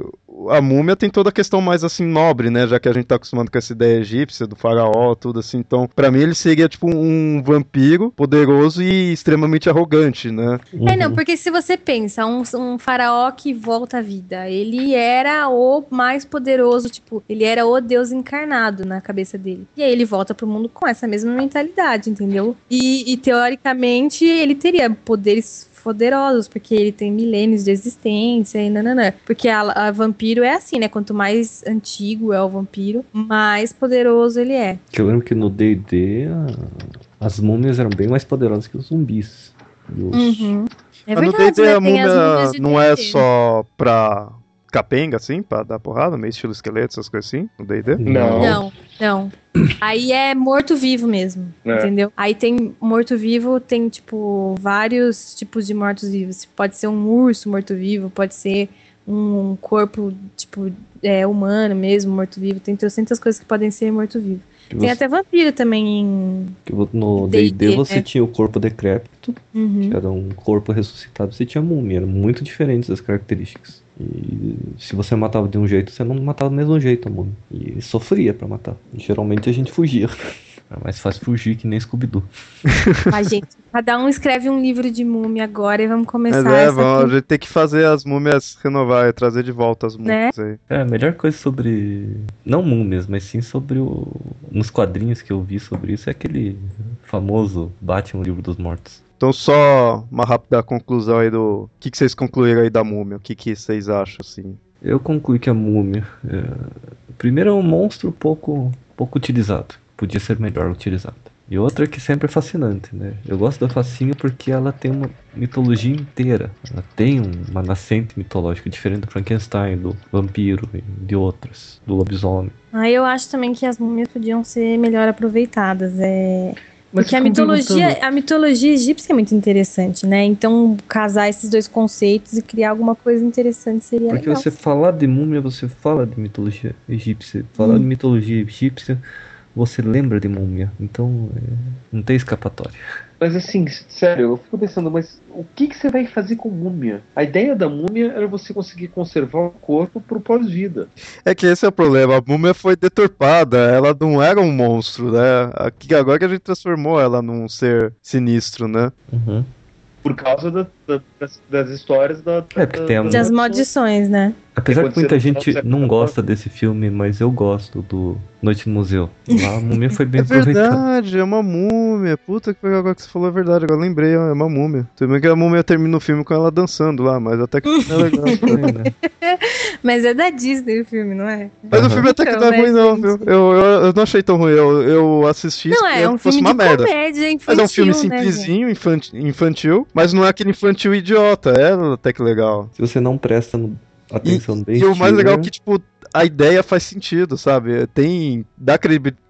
a múmia tem toda a questão mais assim nobre, né? Já que a gente tá acostumado com essa ideia egípcia do faraó, tudo assim. Então, para mim ele seria tipo um vampiro poderoso e extremamente arrogante, né? É, não, porque se você pensa, um, um faraó que volta à vida, ele era o mais poderoso, tipo, ele era o deus encarnado na cabeça dele. E aí ele volta pro mundo com essa mesma mentalidade, entendeu? E, e teoricamente ele teria poderes poderosos, porque ele tem milênios de existência e nananã. Porque a, a, vampiro é assim, né? Quanto mais antigo é o vampiro, mais poderoso ele é. Eu lembro que no D&D as múmias eram bem mais poderosas que os zumbis. Os... Uhum. É Mas verdade, no D&D né? a múmia não é só pra capenga, assim, pra dar porrada, meio estilo esqueleto, essas coisas assim, no D&D? Não. Não, não. Aí é morto-vivo mesmo, é. entendeu? Aí tem morto-vivo, tem, tipo, vários tipos de mortos-vivos. Pode ser um urso morto-vivo, pode ser um corpo, tipo, é, humano mesmo, morto-vivo. Tem trocentas coisas que podem ser morto-vivo. Tem você... até vampiro também em. No D&D você né? tinha o corpo decrépito, uhum. que era um corpo ressuscitado, você tinha múmia, eram muito diferentes as características. E se você matava de um jeito, você não matava do mesmo jeito a múmia. E sofria para matar. E geralmente a gente fugia. É mais fácil fugir que nem Scooby-Doo. A gente, cada um escreve um livro de múmia agora e vamos começar. Mas é, vamos, a gente tem que fazer as múmias renovar, trazer de volta as múmias né? aí. É, a melhor coisa sobre. Não múmias, mas sim sobre o. Nos quadrinhos que eu vi sobre isso é aquele famoso Batman Livro dos Mortos. Então, só uma rápida conclusão aí do. O que, que vocês concluíram aí da múmia? O que, que vocês acham, assim? Eu concluí que a múmia. É... Primeiro, é um monstro pouco, pouco utilizado. Podia ser melhor utilizado. E outra que sempre é fascinante, né? Eu gosto da Facinho porque ela tem uma mitologia inteira. Ela tem uma nascente mitológica diferente do Frankenstein, do vampiro e de outras, do lobisomem. Ah, eu acho também que as múmias podiam ser melhor aproveitadas. É... Mas Porque a mitologia, a mitologia egípcia é muito interessante, né? Então, casar esses dois conceitos e criar alguma coisa interessante seria Porque legal. você falar de múmia, você fala de mitologia egípcia. Falar hum. de mitologia egípcia, você lembra de múmia. Então, é, não tem escapatória. Mas assim, sério, eu fico pensando, mas o que, que você vai fazer com múmia? A ideia da múmia era você conseguir conservar o corpo pro pós-vida. É que esse é o problema, a múmia foi deturpada, ela não era um monstro, né? Aqui, agora que a gente transformou ela num ser sinistro, né? Uhum. Por causa da, da, das, das, histórias da, é, da, tem das maldições, né? Apesar que muita gente não gosta desse filme, mas eu gosto do Noite no Museu. Lá a múmia foi bem é aproveitada. É verdade, é uma múmia. Puta que agora que você falou é verdade, agora lembrei, é uma múmia. Também que a múmia termina o filme com ela dançando lá, mas até que é legal também, né? Mas é da Disney o filme, não é? Mas uhum. o filme até que não é ruim, não, viu? Eu, eu, eu, não achei tão ruim. Eu, eu assisti não, é, um fosse uma merda. Comédia infantil, mas é um filme né, simplesinho, né, infantil, infantil, mas não é aquele infantil idiota. É até que legal. Se você não presta no atenção e, bem. E o mais legal é que, tipo, a ideia faz sentido, sabe? Tem. dá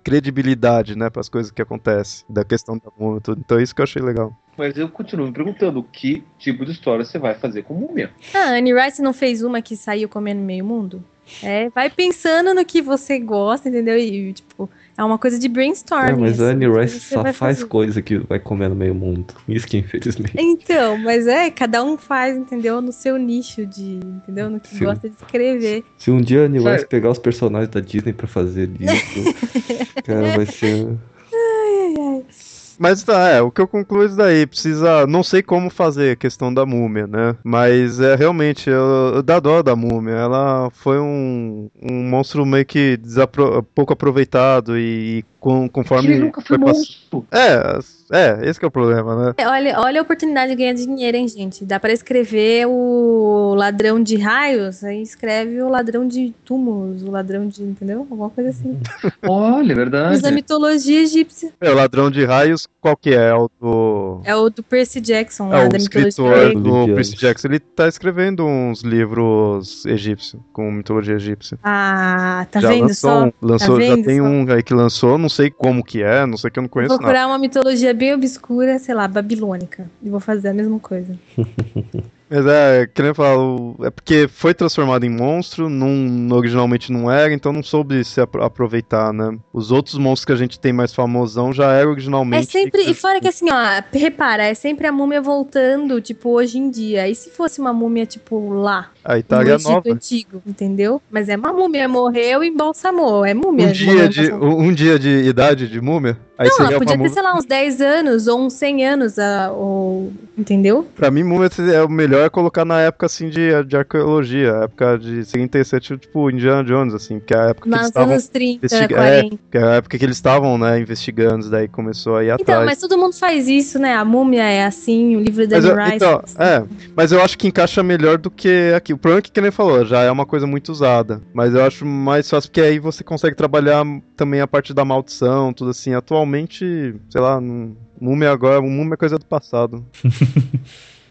credibilidade, né, para as coisas que acontecem, da questão da múmia tudo. Então é isso que eu achei legal. Mas eu continuo me perguntando que tipo de história você vai fazer com múmia. Ah, Annie Rice não fez uma que saiu comendo meio mundo? É, vai pensando no que você gosta, entendeu? E, tipo, é uma coisa de brainstorming. É, mas a Annie Rice só faz fazer. coisa que vai comer no meio mundo. Isso que infelizmente. Então, mas é, cada um faz, entendeu? No seu nicho de. Entendeu? No que se gosta de escrever. Se um dia a Annie Rice pegar os personagens da Disney pra fazer isso, cara, vai ser. Ai, ai, ai. Mas tá, é, o que eu concluo é isso daí. Precisa. Não sei como fazer a questão da múmia, né? Mas é realmente. Eu, eu dá dó da múmia. Ela foi um, um monstro meio que desapro, pouco aproveitado e com, conforme. Ele nunca foi, foi monstro. É É, esse que é o problema, né? É, olha, olha a oportunidade de ganhar dinheiro, hein, gente? Dá para escrever o ladrão de raios, aí escreve o ladrão de túmulos, o ladrão de. Entendeu? Alguma coisa assim. Olha, é verdade. Usa a mitologia egípcia. É, o ladrão de raios, qual que é? É o do. É o do Percy Jackson, É lá o da escritor do. Percy Jackson, ele tá escrevendo uns livros egípcios, com mitologia egípcia. Ah, tá já vendo lançou, só? lançou Tá já vendo tem só? um aí que lançou, não sei como que é, não sei que eu não Vou conheço nada. procurar uma mitologia bem obscura, sei lá, babilônica. E vou fazer a mesma coisa. Mas é, querendo falar, é porque foi transformado em monstro, não, originalmente não era, então não soube se apro- aproveitar, né? Os outros monstros que a gente tem mais famosão já eram É originalmente. sempre. E fora que assim, ó, repara, é sempre a múmia voltando, tipo, hoje em dia. E se fosse uma múmia, tipo, lá? A Itália Egito Nova. antigo, entendeu? Mas é uma múmia, morreu e embalsamou. É múmia. Um dia, de, um dia de idade de múmia? Aí Não, ela seria podia ter, múmia. sei lá, uns 10 anos ou uns 100 anos, ah, ou, entendeu? Pra mim, múmia é o melhor é colocar na época assim de, de arqueologia, época de 37, tipo Indiana Jones, assim, que é a época que eles estavam. anos 30, investiga- 40. Que é a época que eles estavam, né, investigando, daí começou a ir Então, atrás. mas todo mundo faz isso, né? A múmia é assim, o livro da Anne Rice. então, assim. é, mas eu acho que encaixa melhor do que aqui. O problema é que, que nem falou, já é uma coisa muito usada. Mas eu acho mais fácil porque aí você consegue trabalhar também a parte da maldição, tudo assim. Atualmente, sei lá, múmia agora, múmia é coisa do passado.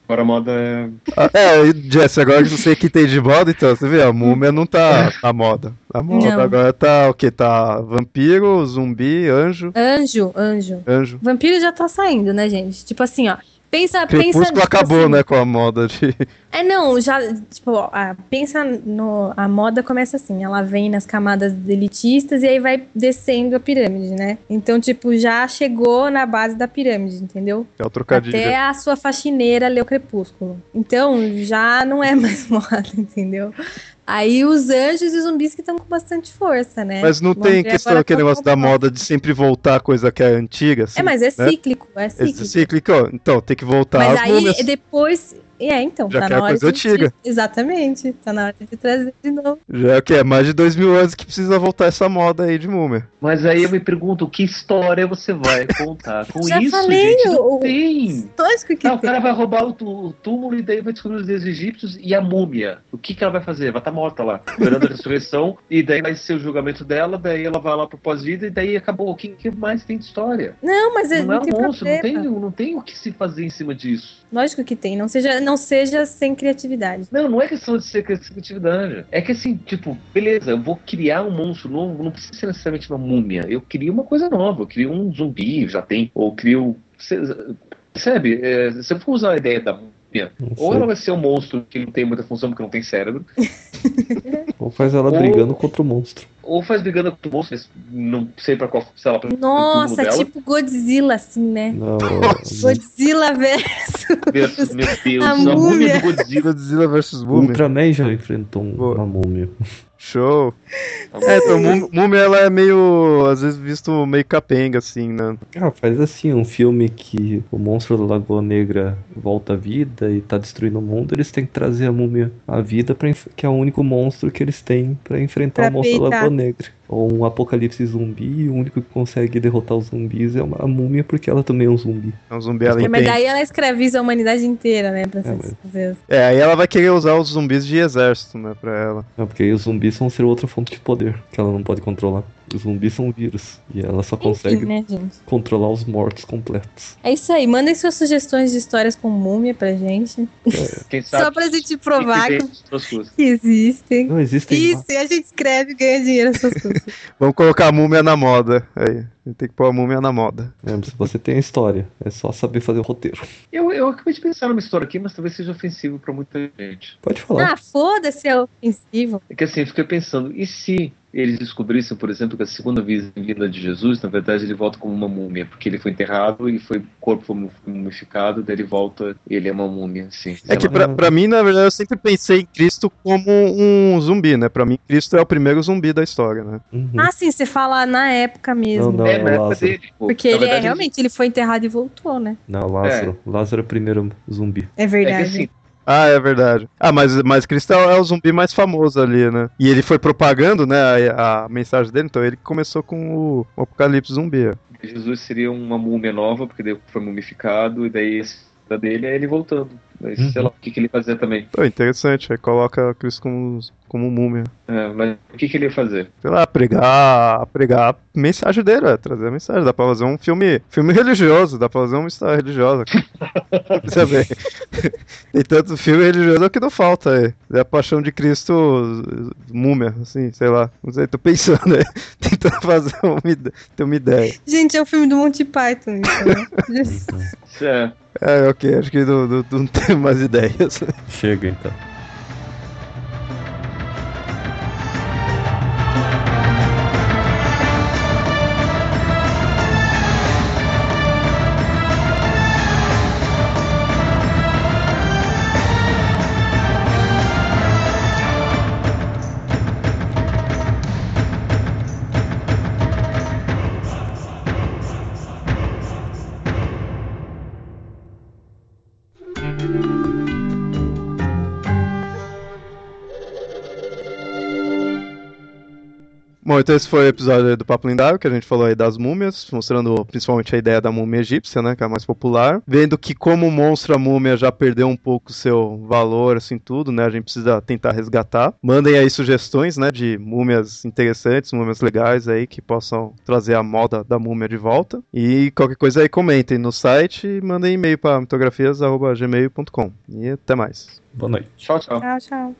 Agora a moda é. Ah, é, e, Jesse, agora que você que tem de moda, então, você vê, a múmia não tá na moda. A moda Não. agora tá o que? Tá vampiro, zumbi, anjo, Anjo, anjo. anjo. Vampiro já tá saindo, né, gente? Tipo assim, ó. Pensa, pensa. Crepúsculo tipo acabou, assim, né, com a moda de. É, não, já, tipo, ó, pensa no. A moda começa assim, ela vem nas camadas elitistas e aí vai descendo a pirâmide, né? Então, tipo, já chegou na base da pirâmide, entendeu? É o trocadilho. Até a sua faxineira leu Crepúsculo. Então, já não é mais moda, entendeu? Aí os anjos e zumbis que estão com bastante força, né? Mas não Vamos tem questão aquele negócio é da moda de sempre voltar a coisa que é antiga. assim, É, mas é né? cíclico, é cíclico. Esse cíclico, então, tem que voltar Mas aí, múmias. depois. É, então, Já tá que é coisa de, antiga. Exatamente, tá na hora de trazer de novo. Já é o que? É mais de dois mil anos que precisa voltar essa moda aí de múmia. Mas aí eu me pergunto, que história você vai contar com Já isso, falei, gente? Não o- tem. Lógico que Não, o cara vai roubar o, tú- o túmulo e daí vai descobrir os deuses egípcios e a múmia. O que, que ela vai fazer? Vai estar morta lá, esperando a ressurreição, e daí vai ser o julgamento dela, daí ela vai lá pro pós-vida e daí acabou. O que, que mais tem de história? Não, mas Não, não, é um monstro, não tem, não tem o que se fazer em cima disso. Lógico que tem. Não seja, não seja sem criatividade. Não, não é questão de ser criatividade. É que assim, tipo, beleza, eu vou criar um monstro novo, não precisa ser necessariamente uma múmia. Eu queria uma coisa nova, eu queria um zumbi, já tem, ou crio. Percebe? É, se eu for usar a ideia da ou ela vai ser um monstro que não tem muita função porque não tem cérebro, Ou faz ela Ou- brigando contra o monstro. ou faz brigando com o monstro, mas não sei pra qual, sei lá, pra Nossa, tipo Godzilla, assim, né? Não, Godzilla. Versus, meu Deus, A a, múmia múmia. do Godzilla. Godzilla vs o múmia. Ultraman já enfrentou um- uma múmia. Show. É, então, Mú- múmia ela é meio, às vezes, visto meio capenga, assim, né? Ah, faz assim, um filme que o monstro da Lagoa Negra volta à vida e tá destruindo o mundo, eles têm que trazer a múmia à vida, pra, que é o único monstro que eles têm pra enfrentar Pra o monstro da. Lagoa Negra. Ou um apocalipse zumbi, e o único que consegue derrotar os zumbis é uma, a múmia, porque ela também é um zumbi. É um zumbi ela É, mas daí ela escraviza a humanidade inteira, né? Pra É, mas-. É, aí ela vai querer usar os zumbis de exército, né, pra ela. É, porque aí os zumbis vão ser outra fonte de poder, que ela não pode controlar. Os zumbis são vírus, e ela só consegue Enfim, né, controlar os mortos completos. É isso aí. Mandem suas sugestões de histórias com múmia pra gente. Quem sabe? Só pra gente provar que que, existem. Não existem Isso, e a gente escreve e ganha dinheiro coisas. Vamos colocar a múmia na moda. Aí, tem que pôr a múmia na moda. É, se você tem a história, é só saber fazer o roteiro. Eu, eu acabei de pensar numa história aqui, mas talvez seja ofensivo pra muita gente. Pode falar. ah, foda-se, é ofensivo. É que assim, eu fiquei pensando, e se eles descobrissem, por exemplo, que a segunda vinda de Jesus, na verdade, ele volta como uma múmia, porque ele foi enterrado e foi o corpo foi mumificado, daí ele volta e ele é uma múmia, assim. É que pra, pra mim, na verdade, eu sempre pensei em Cristo como um zumbi, né? Pra mim, Cristo é o primeiro zumbi da história, né? Uhum. Ah, sim, você fala na época mesmo. Não, não. é, na época dele. pô. Porque ele é verdade, realmente, ele foi enterrado e voltou, né? Não, Lázaro. Lázaro é o primeiro zumbi. É É que verdade. assim, Ah, é verdade. Ah, mas, mas Cristo é o zumbi mais famoso ali, né? E ele foi propagando, né, a, a mensagem dele, então ele começou com o, o Apocalipse zumbi. Jesus seria uma múmia nova, porque foi mumificado, e daí dele é ele voltando. Mas uhum. sei lá o que, que ele fazia também. Pô, interessante, aí coloca Cristo como, como múmia. É, mas o que, que ele ia fazer? Sei lá, pregar, pregar a mensagem dele, é, trazer a mensagem. Dá pra fazer um filme, filme religioso, dá pra fazer uma história religiosa. Precisa ver. Tem tanto filme religioso que não falta aí. É a paixão de Cristo, múmia, assim, sei lá. Não sei, tô pensando aí, tentando fazer uma, ter uma ideia. Gente, é o filme do Monty Python, isso, né? é. É, ok, acho que não, não, não tenho mais ideias. Chega então. Bom, então esse foi o episódio do Papo Lindário, que a gente falou aí das múmias, mostrando principalmente a ideia da múmia egípcia, né, que é a mais popular. Vendo que como o monstro a múmia já perdeu um pouco seu valor, assim, tudo, né, a gente precisa tentar resgatar. Mandem aí sugestões, né, de múmias interessantes, múmias legais aí, que possam trazer a moda da múmia de volta. E qualquer coisa aí comentem no site e mandem e-mail para mitografias.gmail.com. E até mais. Boa noite. Tchau, tchau. Tchau, tchau.